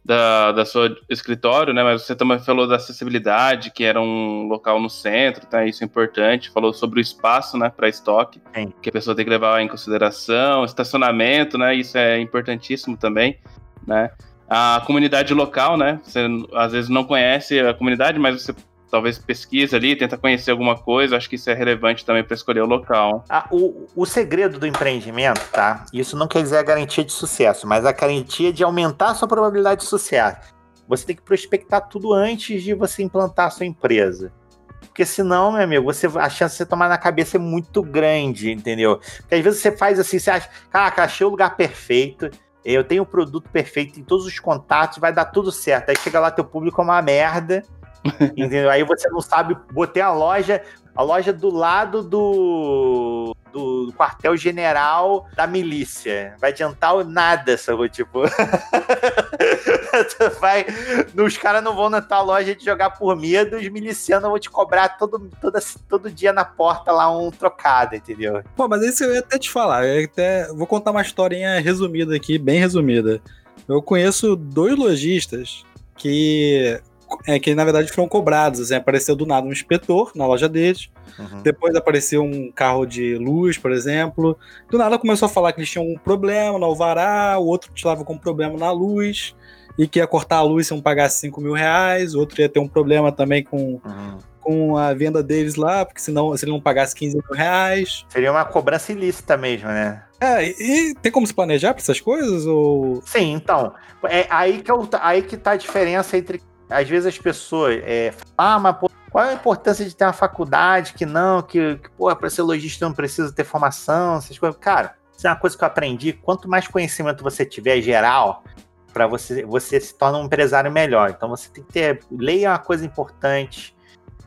da, da sua escritório, né, mas você também falou da acessibilidade, que era um local no centro, tá, isso é importante, falou sobre o espaço, né, para estoque, Sim. que a pessoa tem que levar em consideração, estacionamento, né, isso é importantíssimo também, né, a comunidade local, né, você às vezes não conhece a comunidade, mas você talvez pesquisa ali, tenta conhecer alguma coisa, acho que isso é relevante também para escolher o local.
Ah, o, o segredo do empreendimento, tá? Isso não quer dizer a garantia de sucesso, mas a garantia de aumentar a sua probabilidade de sucesso. Você tem que prospectar tudo antes de você implantar a sua empresa. Porque senão, meu amigo, você, a chance de você tomar na cabeça é muito grande, entendeu? Porque às vezes você faz assim, você acha, caraca, achei o lugar perfeito, eu tenho o produto perfeito em todos os contatos, vai dar tudo certo. Aí chega lá, teu público é uma merda, Entendeu? Aí você não sabe, botei a loja, a loja do lado do, do quartel-general da milícia. Vai adiantar nada, sabe? Tipo. [laughs] vai, os caras não vão na tua loja de jogar por medo, os milicianos vão te cobrar todo, todo, todo dia na porta lá um trocado, entendeu?
Pô, mas isso eu ia até te falar. Eu até vou contar uma historinha resumida aqui, bem resumida. Eu conheço dois lojistas que é, que na verdade foram cobrados. Assim, apareceu do nada um inspetor na loja deles. Uhum. Depois apareceu um carro de luz, por exemplo. Do nada começou a falar que eles tinham um problema no alvará, o outro estava com um problema na luz, e que ia cortar a luz se não pagasse 5 mil reais, o outro ia ter um problema também com, uhum. com a venda deles lá, porque senão, se ele não pagasse 15 mil reais.
Seria uma cobrança ilícita mesmo, né?
É, e tem como se planejar para essas coisas? Ou...
Sim, então. É aí que, é aí que tá a diferença entre às vezes as pessoas é, ah, mas pô, qual a importância de ter uma faculdade que não, que, que pô, para ser lojista não precisa ter formação, essas coisas. Cara, isso é uma coisa que eu aprendi. Quanto mais conhecimento você tiver geral, para você, você se torna um empresário melhor. Então você tem que ter. Lei é uma coisa importante.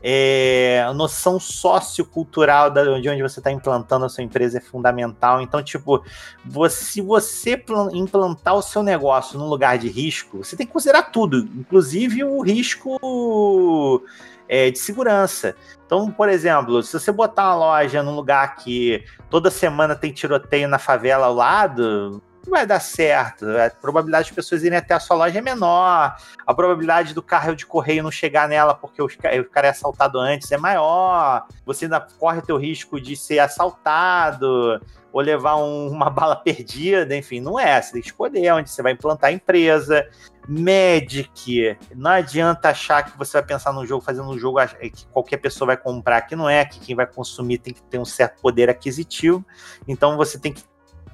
É, a noção sociocultural de onde você está implantando a sua empresa é fundamental. Então, tipo, você, se você implantar o seu negócio num lugar de risco, você tem que considerar tudo, inclusive o risco é, de segurança. Então, por exemplo, se você botar uma loja num lugar que toda semana tem tiroteio na favela ao lado, vai dar certo. A probabilidade de pessoas irem até a sua loja é menor. A probabilidade do carro de correio não chegar nela porque o cara é assaltado antes é maior. Você ainda corre o teu risco de ser assaltado ou levar um, [laughs] uma bala perdida, enfim, não é. Você tem que escolher onde você vai implantar a empresa. Magic, não adianta achar que você vai pensar num jogo, fazendo um jogo que qualquer pessoa vai comprar, que não é, que quem vai consumir tem que ter um certo poder aquisitivo. Então você tem que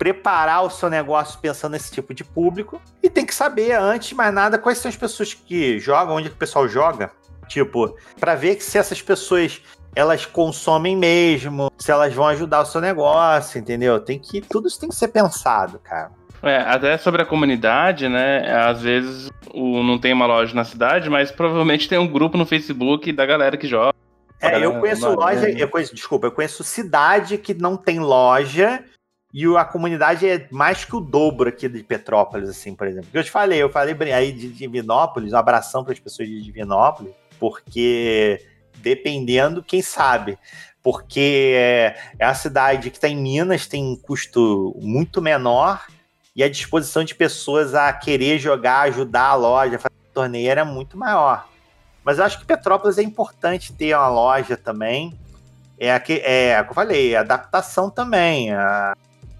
preparar o seu negócio pensando nesse tipo de público e tem que saber, antes de mais nada, quais são as pessoas que jogam, onde que o pessoal joga. Tipo, para ver se essas pessoas elas consomem mesmo, se elas vão ajudar o seu negócio, entendeu? Tem que tudo isso tem que ser pensado, cara.
É, até sobre a comunidade, né? Às vezes o, não tem uma loja na cidade, mas provavelmente tem um grupo no Facebook da galera que joga.
É, eu conheço loja, eu conheço, desculpa, eu conheço cidade que não tem loja e a comunidade é mais que o dobro aqui de Petrópolis, assim, por exemplo. Eu te falei, eu falei aí de Divinópolis, um abração para as pessoas de Divinópolis, porque dependendo, quem sabe. Porque é uma cidade que está em Minas, tem um custo muito menor e a disposição de pessoas a querer jogar, ajudar a loja, fazer torneio era muito maior. Mas eu acho que Petrópolis é importante ter uma loja também. É, a que, é, como eu falei, adaptação também. A,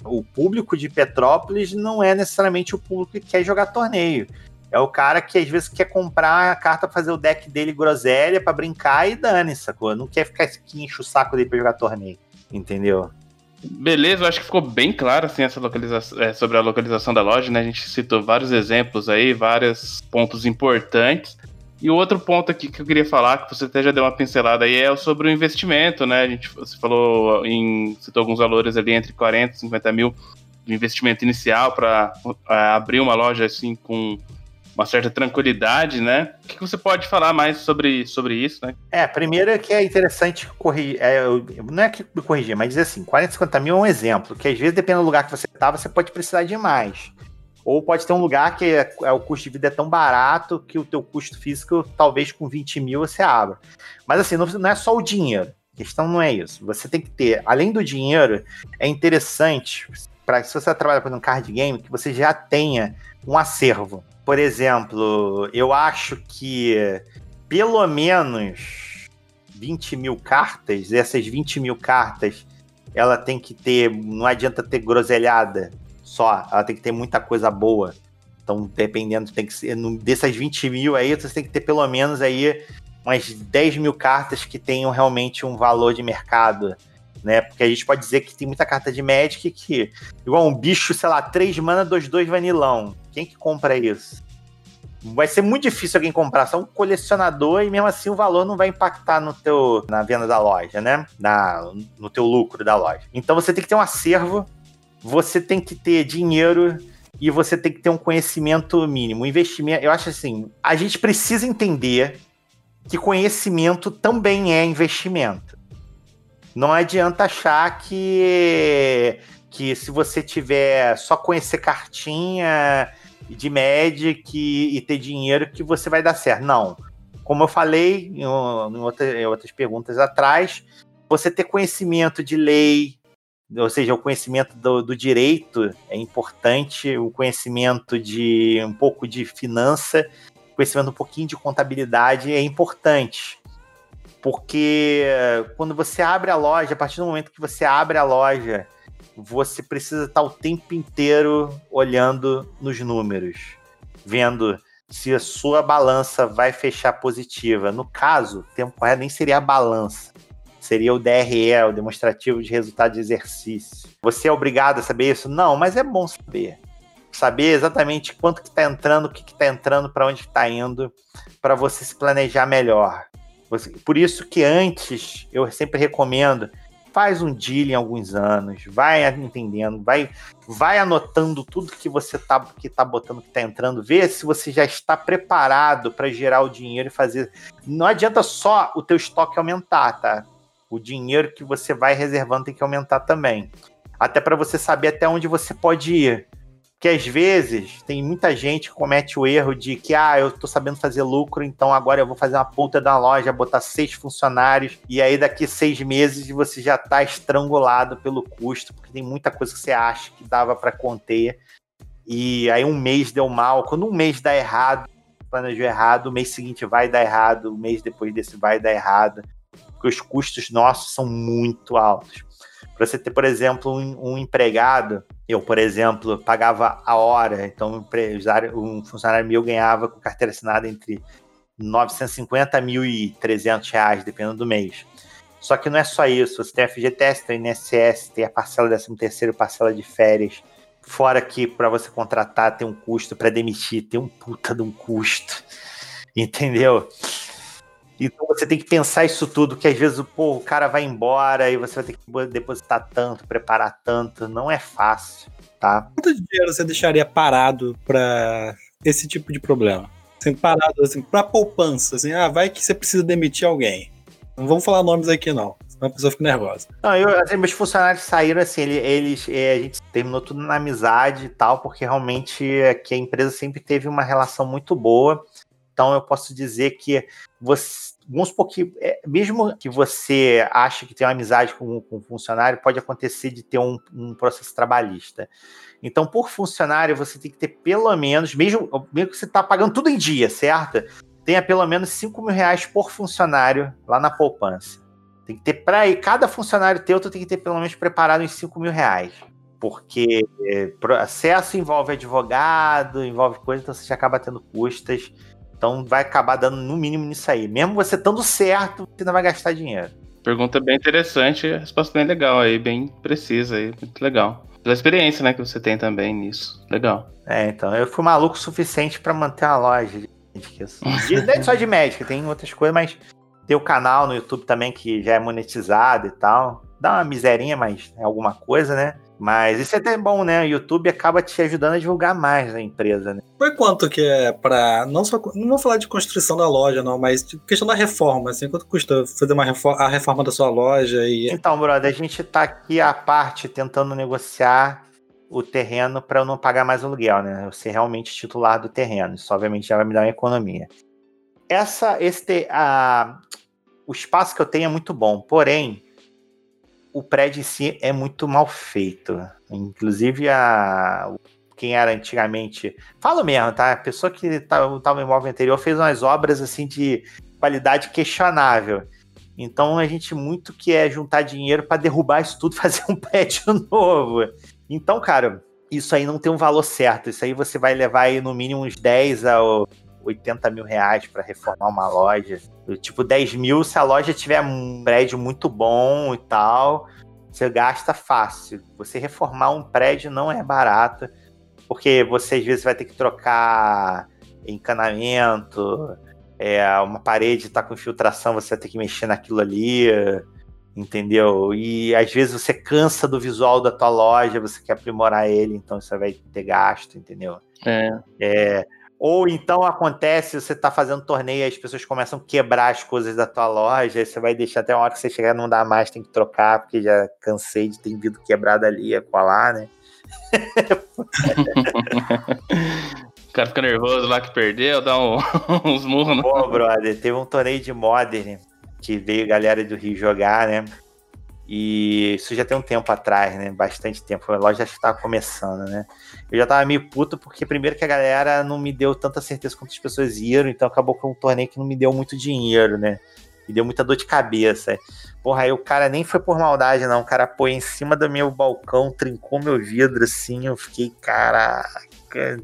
o público de Petrópolis não é necessariamente o público que quer jogar torneio. É o cara que às vezes quer comprar a carta pra fazer o deck dele groselha para brincar e dane, sacou? Não quer ficar aqui enche o saco dele pra jogar torneio. Entendeu?
Beleza, eu acho que ficou bem claro assim, essa localização, é, sobre a localização da loja, né? A gente citou vários exemplos aí, vários pontos importantes. E o outro ponto aqui que eu queria falar, que você até já deu uma pincelada aí, é sobre o investimento, né? A gente, você falou em. citou alguns valores ali entre 40 e 50 mil de investimento inicial para é, abrir uma loja assim com uma certa tranquilidade, né? O que você pode falar mais sobre, sobre isso, né?
É, primeiro é que é interessante corrigir, é, não é que corrigir, mas dizer assim, 40, 50 mil é um exemplo, que às vezes, dependendo do lugar que você tá, você pode precisar de mais. Ou pode ter um lugar que é, é, o custo de vida é tão barato que o teu custo físico, talvez com 20 mil, você abra. Mas assim, não, não é só o dinheiro. A questão não é isso. Você tem que ter, além do dinheiro, é interessante, para se você trabalha com um card game, que você já tenha um acervo. Por exemplo, eu acho que pelo menos 20 mil cartas, essas 20 mil cartas, ela tem que ter, não adianta ter groselhada, só. Ela tem que ter muita coisa boa. Então, dependendo, tem que ser. Dessas 20 mil aí, você tem que ter pelo menos aí umas 10 mil cartas que tenham realmente um valor de mercado. Né? Porque a gente pode dizer que tem muita carta de Magic que, igual um bicho, sei lá, 3 mana, 2, 2 vanilão. Quem que compra isso? Vai ser muito difícil alguém comprar, só um colecionador e mesmo assim o valor não vai impactar no teu, na venda da loja, né? Na, no teu lucro da loja. Então você tem que ter um acervo você tem que ter dinheiro e você tem que ter um conhecimento mínimo. Investimento, eu acho assim, a gente precisa entender que conhecimento também é investimento. Não adianta achar que que se você tiver só conhecer cartinha de Magic e, e ter dinheiro que você vai dar certo. Não. Como eu falei em, em, outra, em outras perguntas atrás, você ter conhecimento de lei, ou seja, o conhecimento do, do, direito é importante, o conhecimento de um pouco de finança, conhecimento um pouquinho de contabilidade é importante. Porque quando você abre a loja, a partir do momento que você abre a loja, você precisa estar o tempo inteiro olhando nos números, vendo se a sua balança vai fechar positiva. No caso, o termo correto nem seria a balança, seria o DRE, o demonstrativo de resultado de exercício. Você é obrigado a saber isso? Não, mas é bom saber. Saber exatamente quanto que está entrando, o que está entrando, para onde está indo, para você se planejar melhor. Por isso que antes eu sempre recomendo faz um deal em alguns anos, vai entendendo, vai, vai anotando tudo que você tá, que tá botando, que tá entrando, vê se você já está preparado para gerar o dinheiro e fazer. Não adianta só o teu estoque aumentar, tá? O dinheiro que você vai reservando tem que aumentar também. Até para você saber até onde você pode ir que às vezes tem muita gente que comete o erro de que, ah, eu tô sabendo fazer lucro, então agora eu vou fazer uma puta da loja, botar seis funcionários, e aí daqui seis meses você já tá estrangulado pelo custo, porque tem muita coisa que você acha que dava para conter, e aí um mês deu mal. Quando um mês dá errado, planejou errado, o mês seguinte vai dar errado, o mês depois desse vai dar errado, porque os custos nossos são muito altos. Para você ter, por exemplo, um, um, empregado, eu, por exemplo, pagava a hora, então um, um funcionário meu ganhava com carteira assinada entre 950 mil e 300 reais, dependendo do mês. Só que não é só isso, você tem FGTS, tem INSS, tem a parcela 13 terceiro, parcela de férias, fora que para você contratar tem um custo, para demitir tem um puta de um custo, [laughs] entendeu? Então você tem que pensar isso tudo, que às vezes pô, o cara vai embora e você vai ter que depositar tanto, preparar tanto. Não é fácil, tá?
Quanto dinheiro você deixaria parado para esse tipo de problema? Assim, parado assim, pra poupança, assim, ah, vai que você precisa demitir alguém. Não vamos falar nomes aqui, não. Senão a pessoa fica nervosa.
Não, eu, assim, meus funcionários saíram assim, eles, é, a gente terminou tudo na amizade e tal, porque realmente aqui a empresa sempre teve uma relação muito boa. Então eu posso dizer que você vamos supor que, é, mesmo que você ache que tem uma amizade com, com um funcionário, pode acontecer de ter um, um, processo trabalhista. Então, por funcionário, você tem que ter pelo menos, mesmo, mesmo que você está pagando tudo em dia, certo? Tenha pelo menos 5 mil reais por funcionário lá na poupança. Tem que ter para cada funcionário teu, tu tem que ter pelo menos preparado uns 5 mil reais. Porque é, processo envolve advogado, envolve coisa, então você acaba tendo custas então vai acabar dando no mínimo nisso aí. Mesmo você estando certo, você não vai gastar dinheiro.
Pergunta bem interessante, resposta bem legal aí, bem precisa aí, muito legal. Pela experiência, né, que você tem também nisso. Legal.
É, então, eu fui maluco o suficiente para manter a loja de não é só de médica, tem outras coisas, mas tem o canal no YouTube também que já é monetizado e tal. Dá uma miserinha, mas é alguma coisa, né? Mas isso é até bom, né? O YouTube acaba te ajudando a divulgar mais a empresa, né?
Foi quanto que é para não só não vou falar de construção da loja não, mas questão da reforma, assim, quanto custa fazer uma reforma, a reforma da sua loja e
Então, brother, a gente tá aqui à parte tentando negociar o terreno para eu não pagar mais aluguel, né? Eu ser realmente titular do terreno. Isso obviamente já vai me dar uma economia. Essa este a o espaço que eu tenho é muito bom, porém o prédio em si é muito mal feito. Inclusive, a, quem era antigamente. Falo mesmo, tá? A pessoa que estava no imóvel anterior fez umas obras assim de qualidade questionável. Então a gente muito quer juntar dinheiro para derrubar isso tudo, [laughs] fazer um prédio novo. Então, cara, isso aí não tem um valor certo. Isso aí você vai levar aí no mínimo uns 10 a 80 mil reais para reformar uma loja. Tipo, 10 mil, se a loja tiver um prédio muito bom e tal, você gasta fácil. Você reformar um prédio não é barato, porque você às vezes vai ter que trocar encanamento, é, uma parede está com infiltração, você vai ter que mexer naquilo ali, entendeu? E às vezes você cansa do visual da tua loja, você quer aprimorar ele, então você vai ter gasto, entendeu?
É.
é ou então acontece, você tá fazendo torneio e as pessoas começam a quebrar as coisas da tua loja, aí você vai deixar até uma hora que você chegar não dá mais, tem que trocar, porque já cansei de ter vindo quebrado ali, colar, né? [laughs]
o cara fica nervoso lá que perdeu, dá um, [laughs] uns murros.
No... Pô, brother, teve um torneio de Modern que veio galera do Rio jogar, né? E isso já tem um tempo atrás, né? Bastante tempo. A loja já estava começando, né? Eu já tava meio puto porque, primeiro, que a galera não me deu tanta certeza quantas pessoas iam, então acabou com um torneio que não me deu muito dinheiro, né? Me deu muita dor de cabeça. Porra, aí o cara nem foi por maldade, não. O cara pôs em cima do meu balcão, trincou meu vidro assim. Eu fiquei, caraca.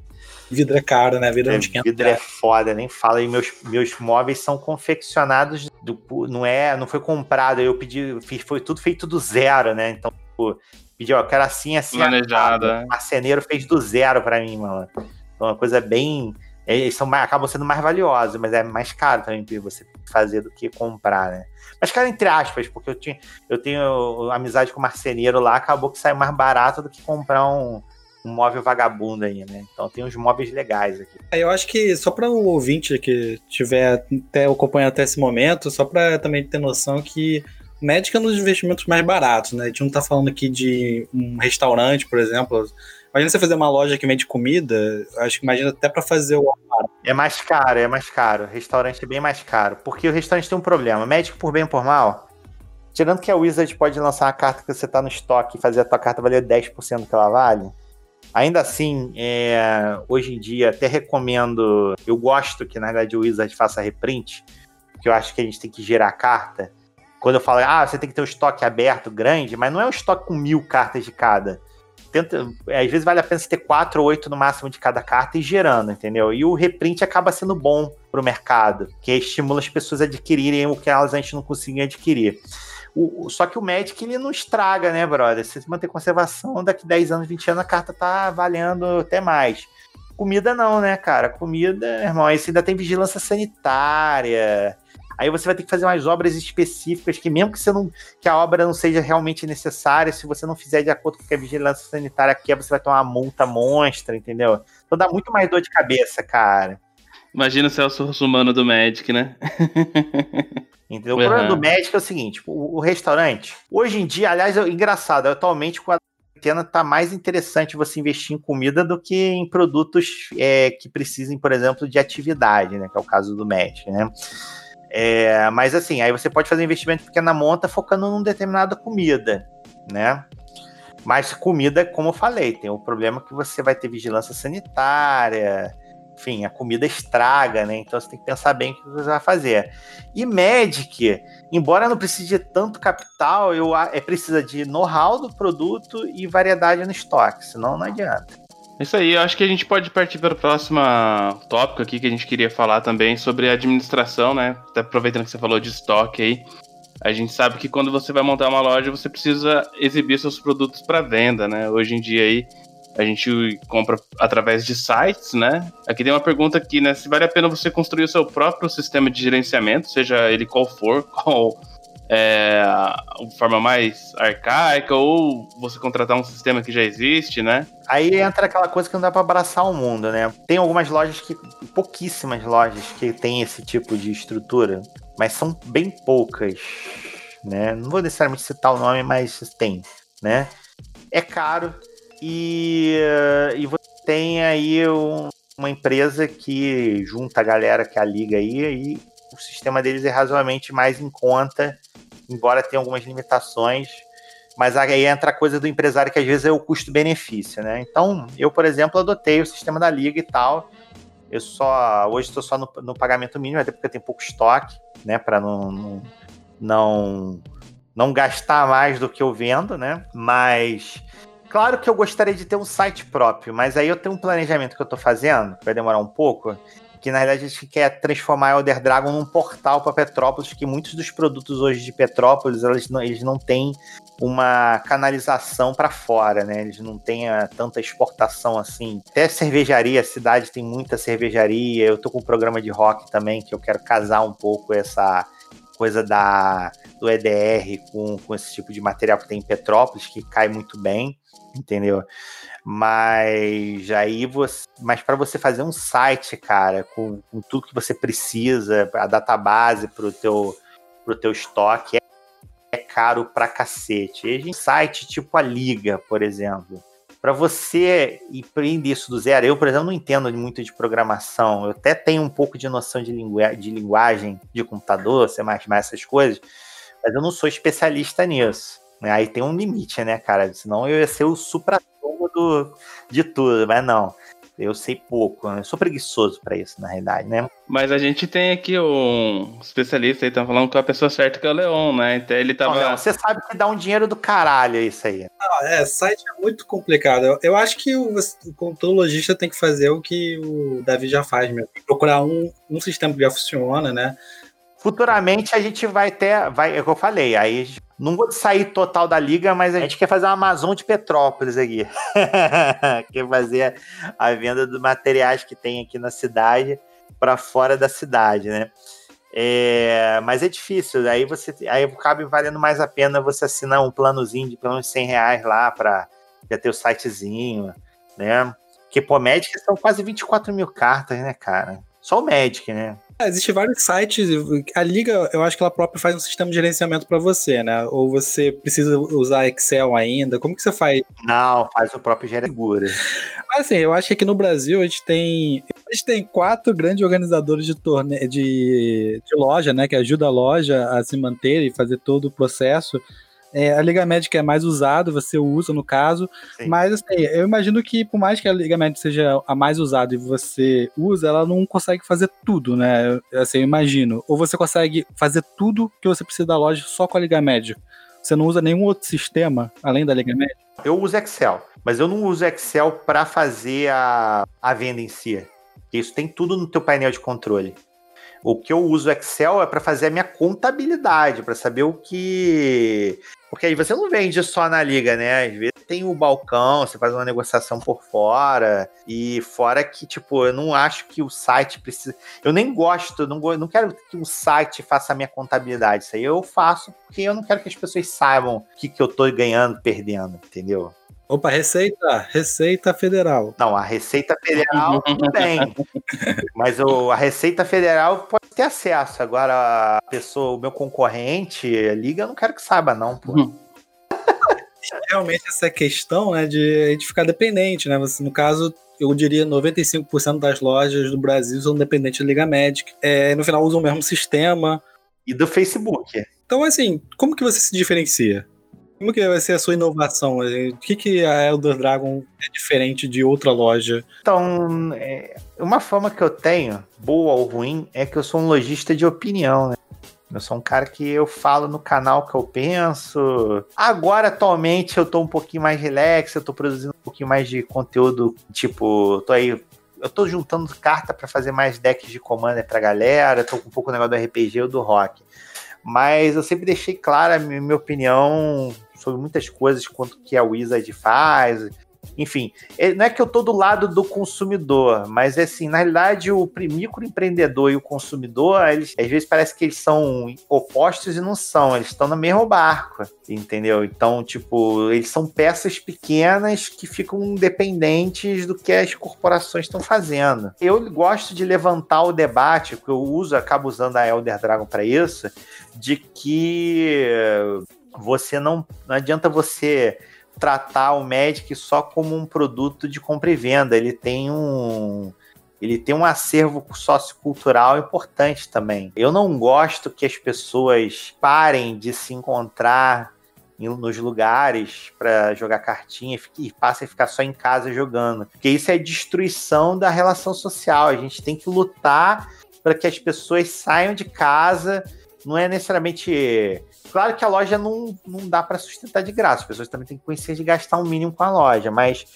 Vidro é caro, né? Vidro, é,
vidro é foda, nem fala. E meus, meus móveis são confeccionados, do, não é, não foi comprado. Eu pedi, foi tudo feito do zero, né? Então, tipo, pedi, ó, quero assim, assim.
Planejada.
O marceneiro fez do zero para mim, mano. Então, uma coisa bem. Eles são, acabam sendo mais valiosos, mas é mais caro também você fazer do que comprar, né? Mas, cara, entre aspas, porque eu, tinha, eu tenho amizade com o marceneiro lá, acabou que sai mais barato do que comprar um, um móvel vagabundo aí, né? Então tem uns móveis legais aqui.
É, eu acho que só para o ouvinte que tiver até acompanhando até esse momento, só para também ter noção que médica é um dos investimentos mais baratos, né? A gente não tá falando aqui de um restaurante, por exemplo. Imagina você fazer uma loja que vende comida, acho que imagina até para fazer o
É mais caro, é mais caro. Restaurante é bem mais caro. Porque o restaurante tem um problema. Médico, por bem ou por mal, tirando que a Wizard pode lançar uma carta que você tá no estoque e fazer a tua carta valer 10% do que ela vale. Ainda assim, é, hoje em dia, até recomendo. Eu gosto que, na verdade, o Wizard faça reprint, porque eu acho que a gente tem que gerar carta. Quando eu falo, ah, você tem que ter um estoque aberto grande, mas não é um estoque com mil cartas de cada. Tenta, às vezes vale a pena você ter quatro ou oito no máximo de cada carta e gerando, entendeu? E o reprint acaba sendo bom para o mercado, que estimula as pessoas a adquirirem o que elas antes não conseguiam adquirir. O, só que o Magic ele não estraga, né, brother? Se você manter conservação, daqui 10 anos, 20 anos, a carta tá valendo até mais. Comida não, né, cara? Comida, irmão, você ainda tem vigilância sanitária. Aí você vai ter que fazer umas obras específicas que, mesmo que, você não, que a obra não seja realmente necessária, se você não fizer de acordo com o que a vigilância sanitária quer, você vai tomar uma multa monstra, entendeu? Então dá muito mais dor de cabeça, cara.
Imagina o Celso Russumano do Magic, né? [laughs]
Entendeu? Uhum. O problema do Magic é o seguinte: o, o restaurante, hoje em dia, aliás, é engraçado, atualmente com a quarentena tá mais interessante você investir em comida do que em produtos é, que precisem, por exemplo, de atividade, né? Que é o caso do Magic, né? É, mas assim, aí você pode fazer investimento pequena monta focando num determinada comida, né? Mas comida, como eu falei, tem o problema que você vai ter vigilância sanitária, enfim, a comida estraga, né? Então você tem que pensar bem o que você vai fazer. E Magic, embora não precise de tanto capital, eu, é precisa de know-how do produto e variedade no estoque, senão não adianta.
Isso aí, eu acho que a gente pode partir para o próximo tópico aqui que a gente queria falar também sobre administração, né? Até aproveitando que você falou de estoque aí. A gente sabe que quando você vai montar uma loja, você precisa exibir seus produtos para venda, né? Hoje em dia aí a gente compra através de sites, né? Aqui tem uma pergunta aqui, né? Se vale a pena você construir o seu próprio sistema de gerenciamento, seja ele qual for, [laughs] qual é, a forma mais arcaica, ou você contratar um sistema que já existe, né?
Aí entra aquela coisa que não dá para abraçar o mundo, né? Tem algumas lojas que, pouquíssimas lojas que tem esse tipo de estrutura, mas são bem poucas, né? Não vou necessariamente citar o nome, mas tem, né? É caro e, e você tem aí um, uma empresa que junta a galera que a liga aí e o sistema deles é razoavelmente mais em conta embora tenha algumas limitações, mas aí entra a coisa do empresário que às vezes é o custo-benefício, né? Então, eu, por exemplo, adotei o sistema da liga e tal. Eu só hoje estou só no, no, pagamento mínimo, até porque eu tenho pouco estoque, né, para não, não, não não gastar mais do que eu vendo, né? Mas claro que eu gostaria de ter um site próprio, mas aí eu tenho um planejamento que eu estou fazendo, que vai demorar um pouco, que na verdade a gente quer transformar Elder Dragon num portal para Petrópolis, que muitos dos produtos hoje de Petrópolis, eles não, eles não têm uma canalização para fora, né? Eles não têm a, tanta exportação assim. Até cervejaria, a cidade tem muita cervejaria. Eu tô com um programa de rock também que eu quero casar um pouco essa coisa da do EDR com, com esse tipo de material que tem em Petrópolis, que cai muito bem, entendeu? Mas aí você. Mas para você fazer um site, cara, com, com, tudo que você precisa, a database para o teu, pro teu estoque, é, é caro pra cacete. E um site tipo a Liga, por exemplo. Para você empreender isso do zero, eu, por exemplo, não entendo muito de programação. Eu até tenho um pouco de noção de, lingu de linguagem de computador, C, essas coisas, mas eu não sou especialista nisso. Aí tem um limite, né, cara? Senão eu ia ser o supra do, de tudo, mas não. Eu sei pouco, né? eu sou preguiçoso para isso, na realidade, né?
Mas a gente tem aqui um especialista aí, tá falando com a pessoa certa que é o Leon, né? Então ele tava. Não,
você sabe que dá um dinheiro do caralho isso aí.
Ah, é, site é muito complicado. Eu, eu acho que o, o lojista tem que fazer o que o Davi já faz mesmo. Procurar um, um sistema que já funciona, né?
Futuramente a gente vai ter, vai, é o que eu falei, aí não vou sair total da liga, mas a gente quer fazer uma Amazon de Petrópolis aqui. [laughs] quer fazer a venda dos materiais que tem aqui na cidade para fora da cidade, né? É, mas é difícil, aí você aí acaba valendo mais a pena você assinar um planozinho de pelo menos 100 reais lá para já ter o sitezinho, né? Que, pô, Magic são quase 24 mil cartas, né, cara? Só o Magic, né?
É, Existem vários sites. A Liga, eu acho que ela própria faz um sistema de gerenciamento para você, né? Ou você precisa usar Excel ainda? Como que você faz?
Não, faz o próprio Segura.
Mas assim, eu acho que aqui no Brasil a gente tem. A gente tem quatro grandes organizadores de torneio de, de loja, né? Que ajuda a loja a se manter e fazer todo o processo. É, a Liga Magic é mais usada, você usa no caso, Sim. mas assim, eu imagino que por mais que a Liga Magic seja a mais usada e você usa, ela não consegue fazer tudo, né? Assim, eu imagino. Ou você consegue fazer tudo que você precisa da loja só com a Liga Magic. Você não usa nenhum outro sistema além da Liga Magic?
Eu uso Excel, mas eu não uso Excel para fazer a, a venda em si. Isso tem tudo no teu painel de controle. O que eu uso Excel é para fazer a minha contabilidade, para saber o que. Porque aí você não vende só na liga, né? Às vezes tem o balcão, você faz uma negociação por fora. E fora que, tipo, eu não acho que o site precisa. Eu nem gosto, não, não quero que o site faça a minha contabilidade. Isso aí eu faço porque eu não quero que as pessoas saibam o que, que eu tô ganhando, perdendo, entendeu?
Opa, Receita, Receita Federal.
Não, a Receita Federal tem. [laughs] mas o, a Receita Federal pode ter acesso. Agora, a pessoa, o meu concorrente, a liga, eu não quero que saiba, não, pô. Uhum. [laughs]
Realmente essa questão né, de a gente ficar dependente, né? Você, no caso, eu diria 95% das lojas do Brasil são dependentes da Liga Magic. É, no final usam o mesmo sistema.
E do Facebook.
Então, assim, como que você se diferencia? Como que vai ser a sua inovação? O que, que a Elder Dragon é diferente de outra loja?
Então, é, uma forma que eu tenho, boa ou ruim, é que eu sou um lojista de opinião, né? Eu sou um cara que eu falo no canal que eu penso. Agora, atualmente, eu tô um pouquinho mais relax, eu tô produzindo um pouquinho mais de conteúdo, tipo, tô aí. Eu tô juntando carta para fazer mais decks de Commander pra galera, tô com um pouco o negócio do RPG ou do rock. Mas eu sempre deixei clara a minha opinião sobre muitas coisas quanto que a Wizard faz. Enfim, é, não é que eu tô do lado do consumidor, mas é assim, na realidade, o microempreendedor e o consumidor, eles, às vezes parece que eles são opostos e não são, eles estão no mesmo barco, entendeu? Então, tipo, eles são peças pequenas que ficam dependentes do que as corporações estão fazendo. Eu gosto de levantar o debate, que eu uso, acabo usando a Elder Dragon para isso, de que você não, não adianta você tratar o Magic só como um produto de compra e venda. Ele tem um ele tem um acervo sociocultural importante também. Eu não gosto que as pessoas parem de se encontrar nos lugares para jogar cartinha e passem a ficar só em casa jogando. Porque isso é destruição da relação social. A gente tem que lutar para que as pessoas saiam de casa. Não é necessariamente Claro que a loja não, não dá para sustentar de graça, as pessoas também têm que conhecer de gastar um mínimo com a loja, mas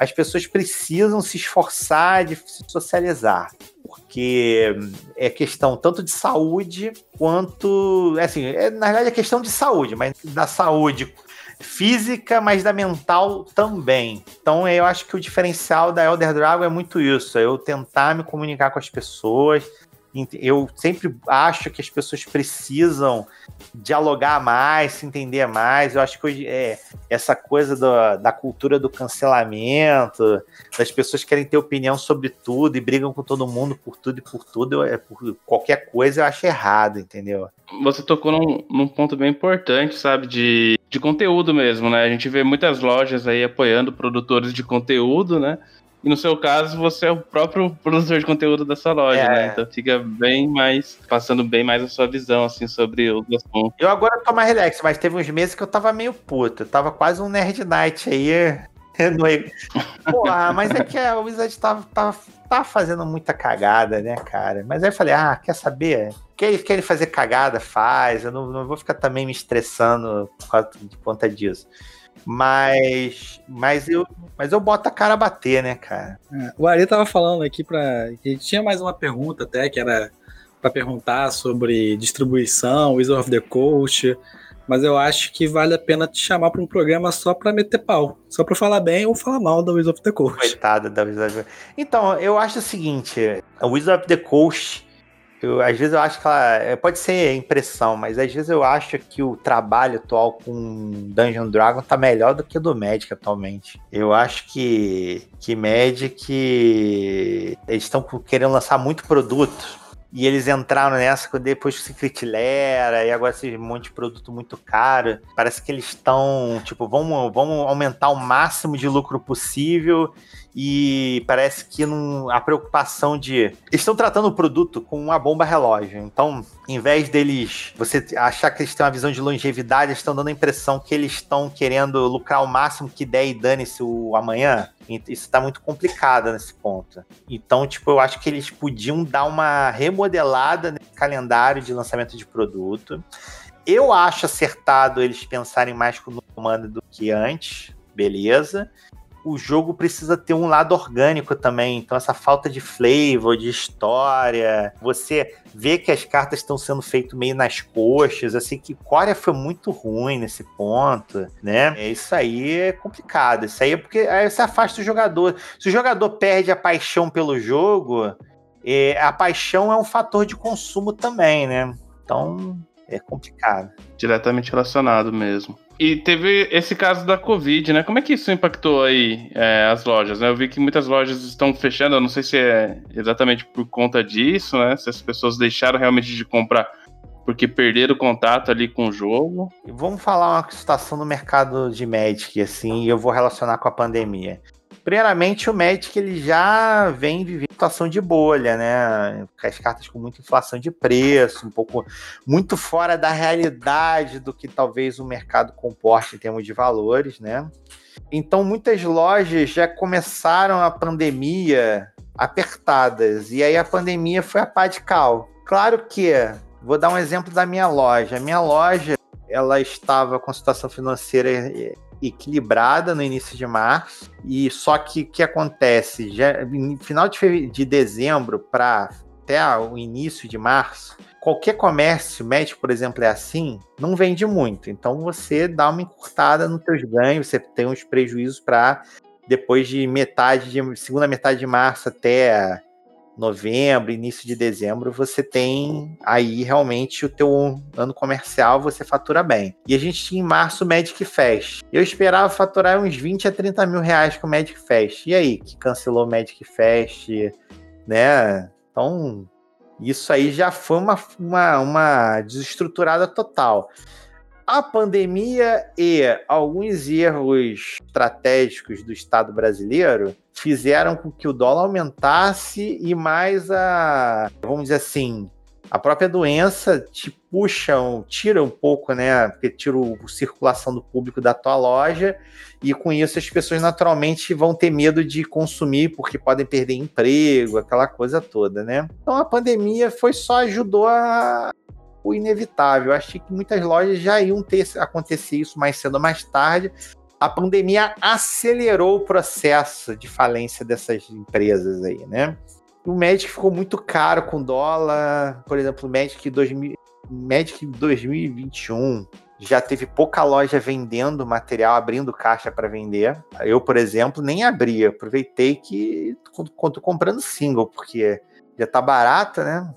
as pessoas precisam se esforçar de se socializar, porque é questão tanto de saúde quanto. Assim, é, na verdade é questão de saúde, mas da saúde física, mas da mental também. Então eu acho que o diferencial da Elder Dragon é muito isso: é eu tentar me comunicar com as pessoas, eu sempre acho que as pessoas precisam dialogar mais, se entender mais. Eu acho que hoje é essa coisa do, da cultura do cancelamento, das pessoas querem ter opinião sobre tudo e brigam com todo mundo por tudo e por tudo, é por qualquer coisa eu acho errado, entendeu?
Você tocou num, num ponto bem importante, sabe, de, de conteúdo mesmo, né? A gente vê muitas lojas aí apoiando produtores de conteúdo, né? E no seu caso, você é o próprio produtor de conteúdo dessa loja, é. né? Então fica bem mais, passando bem mais a sua visão, assim, sobre o assunto.
Eu agora tô mais relax, mas teve uns meses que eu tava meio puto. Eu tava quase um Nerd Night aí. [laughs] No... Porra, mas é que a Wizard tava, tava, tava fazendo muita cagada, né, cara? Mas aí eu falei, ah, quer saber? Quer, quer fazer cagada, faz. Eu não, não vou ficar também me estressando por conta disso. Mas, mas eu, mas eu boto a cara a bater, né, cara?
É, o Ari tava falando aqui para que tinha mais uma pergunta até que era para perguntar sobre distribuição, Wizard of the Coast, mas eu acho que vale a pena te chamar para um programa só para meter pau, só para falar bem ou falar mal da Wizard of the Coast.
Coitada da Wizard of the Coast. Então, eu acho o seguinte, a Wizard of the Coast Eu, às vezes eu acho que ela. É, pode ser impressão, mas às vezes eu acho que o trabalho atual com Dungeon Dragon tá melhor do que o do Magic atualmente. Eu acho que, que Magic. Eles estão querendo lançar muito produto e eles entraram nessa depois que o Secret Lera e agora esse monte de produto muito caro. Parece que eles estão, tipo, vamos, vamos aumentar o máximo de lucro possível e parece que não, a preocupação de. Eles estão tratando o produto com uma bomba relógio. Então, em vez deles você achar que eles têm uma visão de longevidade, eles estão dando a impressão que eles estão querendo lucrar o máximo que der e dane-se o amanhã. Isso está muito complicado nesse ponto. Então, tipo, eu acho que eles podiam dar uma remodelada nesse calendário de lançamento de produto. Eu acho acertado eles pensarem mais no comando do que antes, beleza o jogo precisa ter um lado orgânico também. Então, essa falta de flavor, de história, você vê que as cartas estão sendo feitas meio nas coxas, assim, que Coreia foi muito ruim nesse ponto, né? É, isso aí é complicado. Isso aí é porque aí você afasta o jogador. Se o jogador perde a paixão pelo jogo, é, a paixão é um fator de consumo também, né? Então, é complicado.
Diretamente relacionado mesmo. E teve esse caso da Covid, né? Como é que isso impactou aí é, as lojas? Né? Eu vi que muitas lojas estão fechando, eu não sei se é exatamente por conta disso, né? Se as pessoas deixaram realmente de comprar porque perderam o contato ali com o jogo.
Vamos falar uma situação no mercado de Magic, assim, e eu vou relacionar com a pandemia. Primeiramente, o Magic ele já vem vivendo situação de bolha, né? As cartas com muita inflação de preço, um pouco muito fora da realidade do que talvez o mercado comporte em termos de valores, né? Então, muitas lojas já começaram a pandemia apertadas, e aí a pandemia foi a pá de cal. Claro que, vou dar um exemplo da minha loja. A minha loja, ela estava com situação financeira equilibrada no início de março, e só que o que acontece? Já, final de, de dezembro para até o início de março, qualquer comércio médico, por exemplo, é assim, não vende muito. Então você dá uma encurtada nos seus ganhos, você tem uns prejuízos para depois de metade de segunda metade de março até novembro, início de dezembro, você tem aí realmente o teu ano comercial, você fatura bem. E a gente tinha em março o Magic Fest. Eu esperava faturar uns 20 a 30 mil reais com o Magic Fest. E aí, que cancelou o Magic Fest, né? Então, isso aí já foi uma, uma, uma desestruturada total. A pandemia e alguns erros estratégicos do Estado brasileiro fizeram com que o dólar aumentasse e mais a, vamos dizer assim, a própria doença te puxa, tira um pouco, né? Porque tira a circulação do público da tua loja e com isso as pessoas naturalmente vão ter medo de consumir porque podem perder emprego, aquela coisa toda, né? Então a pandemia foi só ajudou a o inevitável. Eu achei que muitas lojas já iam ter acontecer isso mais cedo ou mais tarde. A pandemia acelerou o processo de falência dessas empresas aí, né? O Magic ficou muito caro com dólar. Por exemplo, o Magic, 2000, Magic 2021 já teve pouca loja vendendo material, abrindo caixa para vender. Eu, por exemplo, nem abri. Aproveitei que tô comprando single, porque já tá barata, né?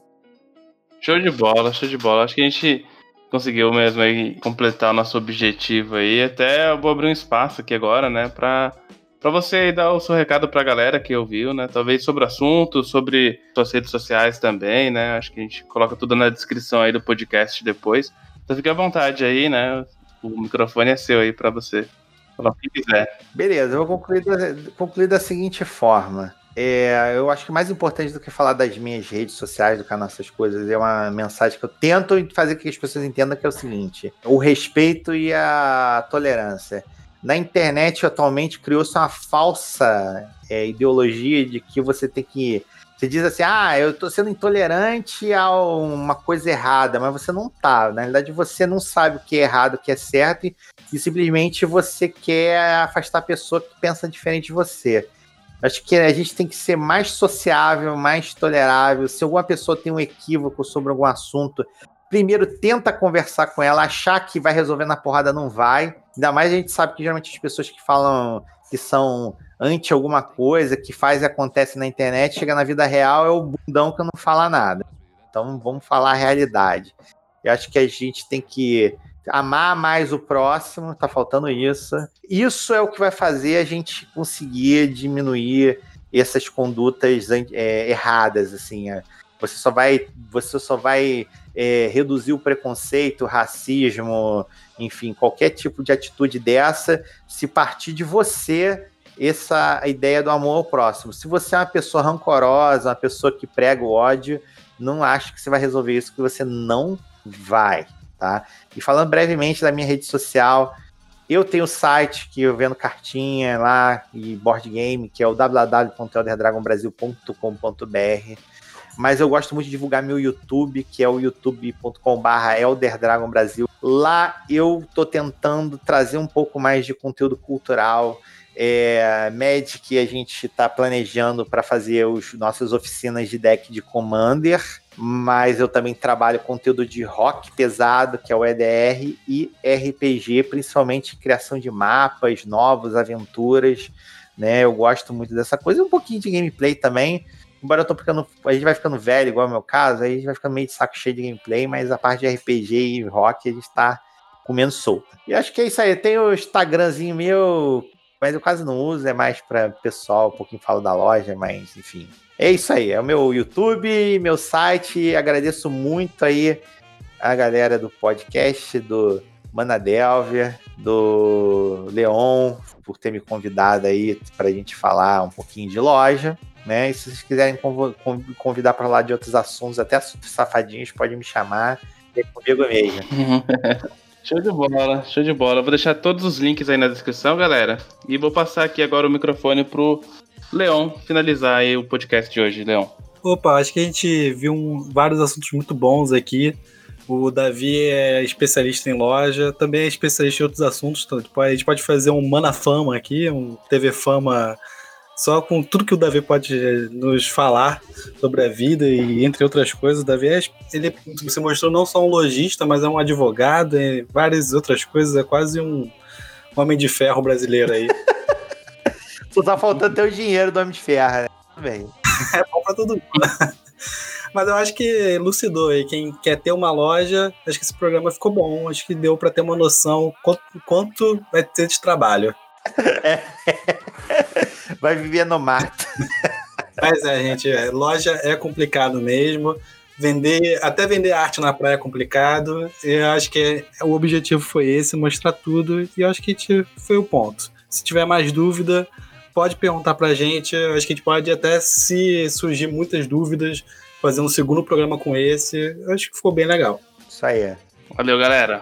Show de bola, show de bola. Acho que a gente conseguiu mesmo aí completar nosso objetivo aí. Até eu vou abrir um espaço aqui agora, né, pra, pra você dar o seu recado pra galera que ouviu, né? Talvez sobre o assunto, sobre suas redes sociais também, né? Acho que a gente coloca tudo na descrição aí do podcast depois. Então fique à vontade aí, né? O microfone é seu aí para você falar o que quiser.
Beleza, eu vou concluir da, concluir da seguinte forma. É, eu acho que mais importante do que falar das minhas redes sociais, do canal Essas Coisas, é uma mensagem que eu tento fazer que as pessoas entendam que é o seguinte: o respeito e a tolerância. Na internet, atualmente, criou-se uma falsa é, ideologia de que você tem que. Você diz assim, ah, eu estou sendo intolerante a uma coisa errada, mas você não tá. Na realidade, você não sabe o que é errado, o que é certo, e simplesmente você quer afastar a pessoa que pensa diferente de você. Acho que a gente tem que ser mais sociável, mais tolerável. Se alguma pessoa tem um equívoco sobre algum assunto, primeiro tenta conversar com ela, achar que vai resolver na porrada não vai. Ainda mais a gente sabe que geralmente as pessoas que falam que são anti alguma coisa, que faz e acontece na internet, chega na vida real é o bundão que não fala nada. Então vamos falar a realidade. Eu acho que a gente tem que amar mais o próximo, tá faltando isso. Isso é o que vai fazer a gente conseguir diminuir essas condutas é, erradas, assim. É. Você só vai, você só vai é, reduzir o preconceito, o racismo, enfim, qualquer tipo de atitude dessa, se partir de você essa ideia do amor ao próximo. Se você é uma pessoa rancorosa, uma pessoa que prega o ódio, não acho que você vai resolver isso, que você não vai, tá? E falando brevemente da minha rede social, eu tenho o site que eu vendo cartinha lá e board game, que é o www.elderdragonbrasil.com.br. Mas eu gosto muito de divulgar meu YouTube, que é o youtube.com.br elderdragonbrasil. Lá eu tô tentando trazer um pouco mais de conteúdo cultural, é, Magic a gente está planejando para fazer os nossas oficinas de deck de Commander, mas eu também trabalho conteúdo de rock pesado, que é o EDR, e RPG, principalmente criação de mapas novos, aventuras, né? Eu gosto muito dessa coisa, um pouquinho de gameplay também. Embora eu tô ficando. A gente vai ficando velho, igual é o meu caso, aí a gente vai ficando meio de saco cheio de gameplay, mas a parte de RPG e rock a gente tá comendo solta. E acho que é isso aí. Tem o Instagramzinho meu, mas eu quase não uso, é mais para pessoal, um pouquinho falo da loja, mas enfim. É isso aí, é o meu YouTube, meu site. Agradeço muito aí a galera do podcast, do Manadelvia, do Leon, por ter me convidado aí para a gente falar um pouquinho de loja. Né? E se vocês quiserem convidar para falar de outros assuntos, até safadinhos, pode me chamar. É comigo mesmo. [laughs]
Show de bola, show de bola. Vou deixar todos os links aí na descrição, galera. E vou passar aqui agora o microfone pro Leon finalizar aí o podcast de hoje, Leon.
Opa, acho que a gente viu um, vários assuntos muito bons aqui. O Davi é especialista em loja, também é especialista em outros assuntos. Então, tipo, a gente pode fazer um Mana Fama aqui, um TV Fama só com tudo que o Davi pode nos falar sobre a vida e entre outras coisas. O Davi, é, ele você mostrou não só um lojista, mas é um advogado e várias outras coisas. É quase um homem de ferro brasileiro aí. [laughs]
Só tá faltando ter o dinheiro do homem de ferro, né?
Bem. [laughs] é bom pra todo mundo. [laughs] Mas eu acho que elucidou aí. Quem quer ter uma loja, acho que esse programa ficou bom. Acho que deu para ter uma noção quanto, quanto vai ter de trabalho. [laughs] É.
Vai viver no mato.
Mas é, gente, é, loja é complicado mesmo. Vender, até vender arte na praia é complicado. Eu acho que é, o objetivo foi esse, mostrar tudo. E eu acho que foi o ponto. Se tiver mais dúvida, pode perguntar pra gente. Acho que a gente pode até, se surgir muitas dúvidas, fazer um segundo programa com esse. Acho que ficou bem legal.
Isso aí.
Valeu, galera.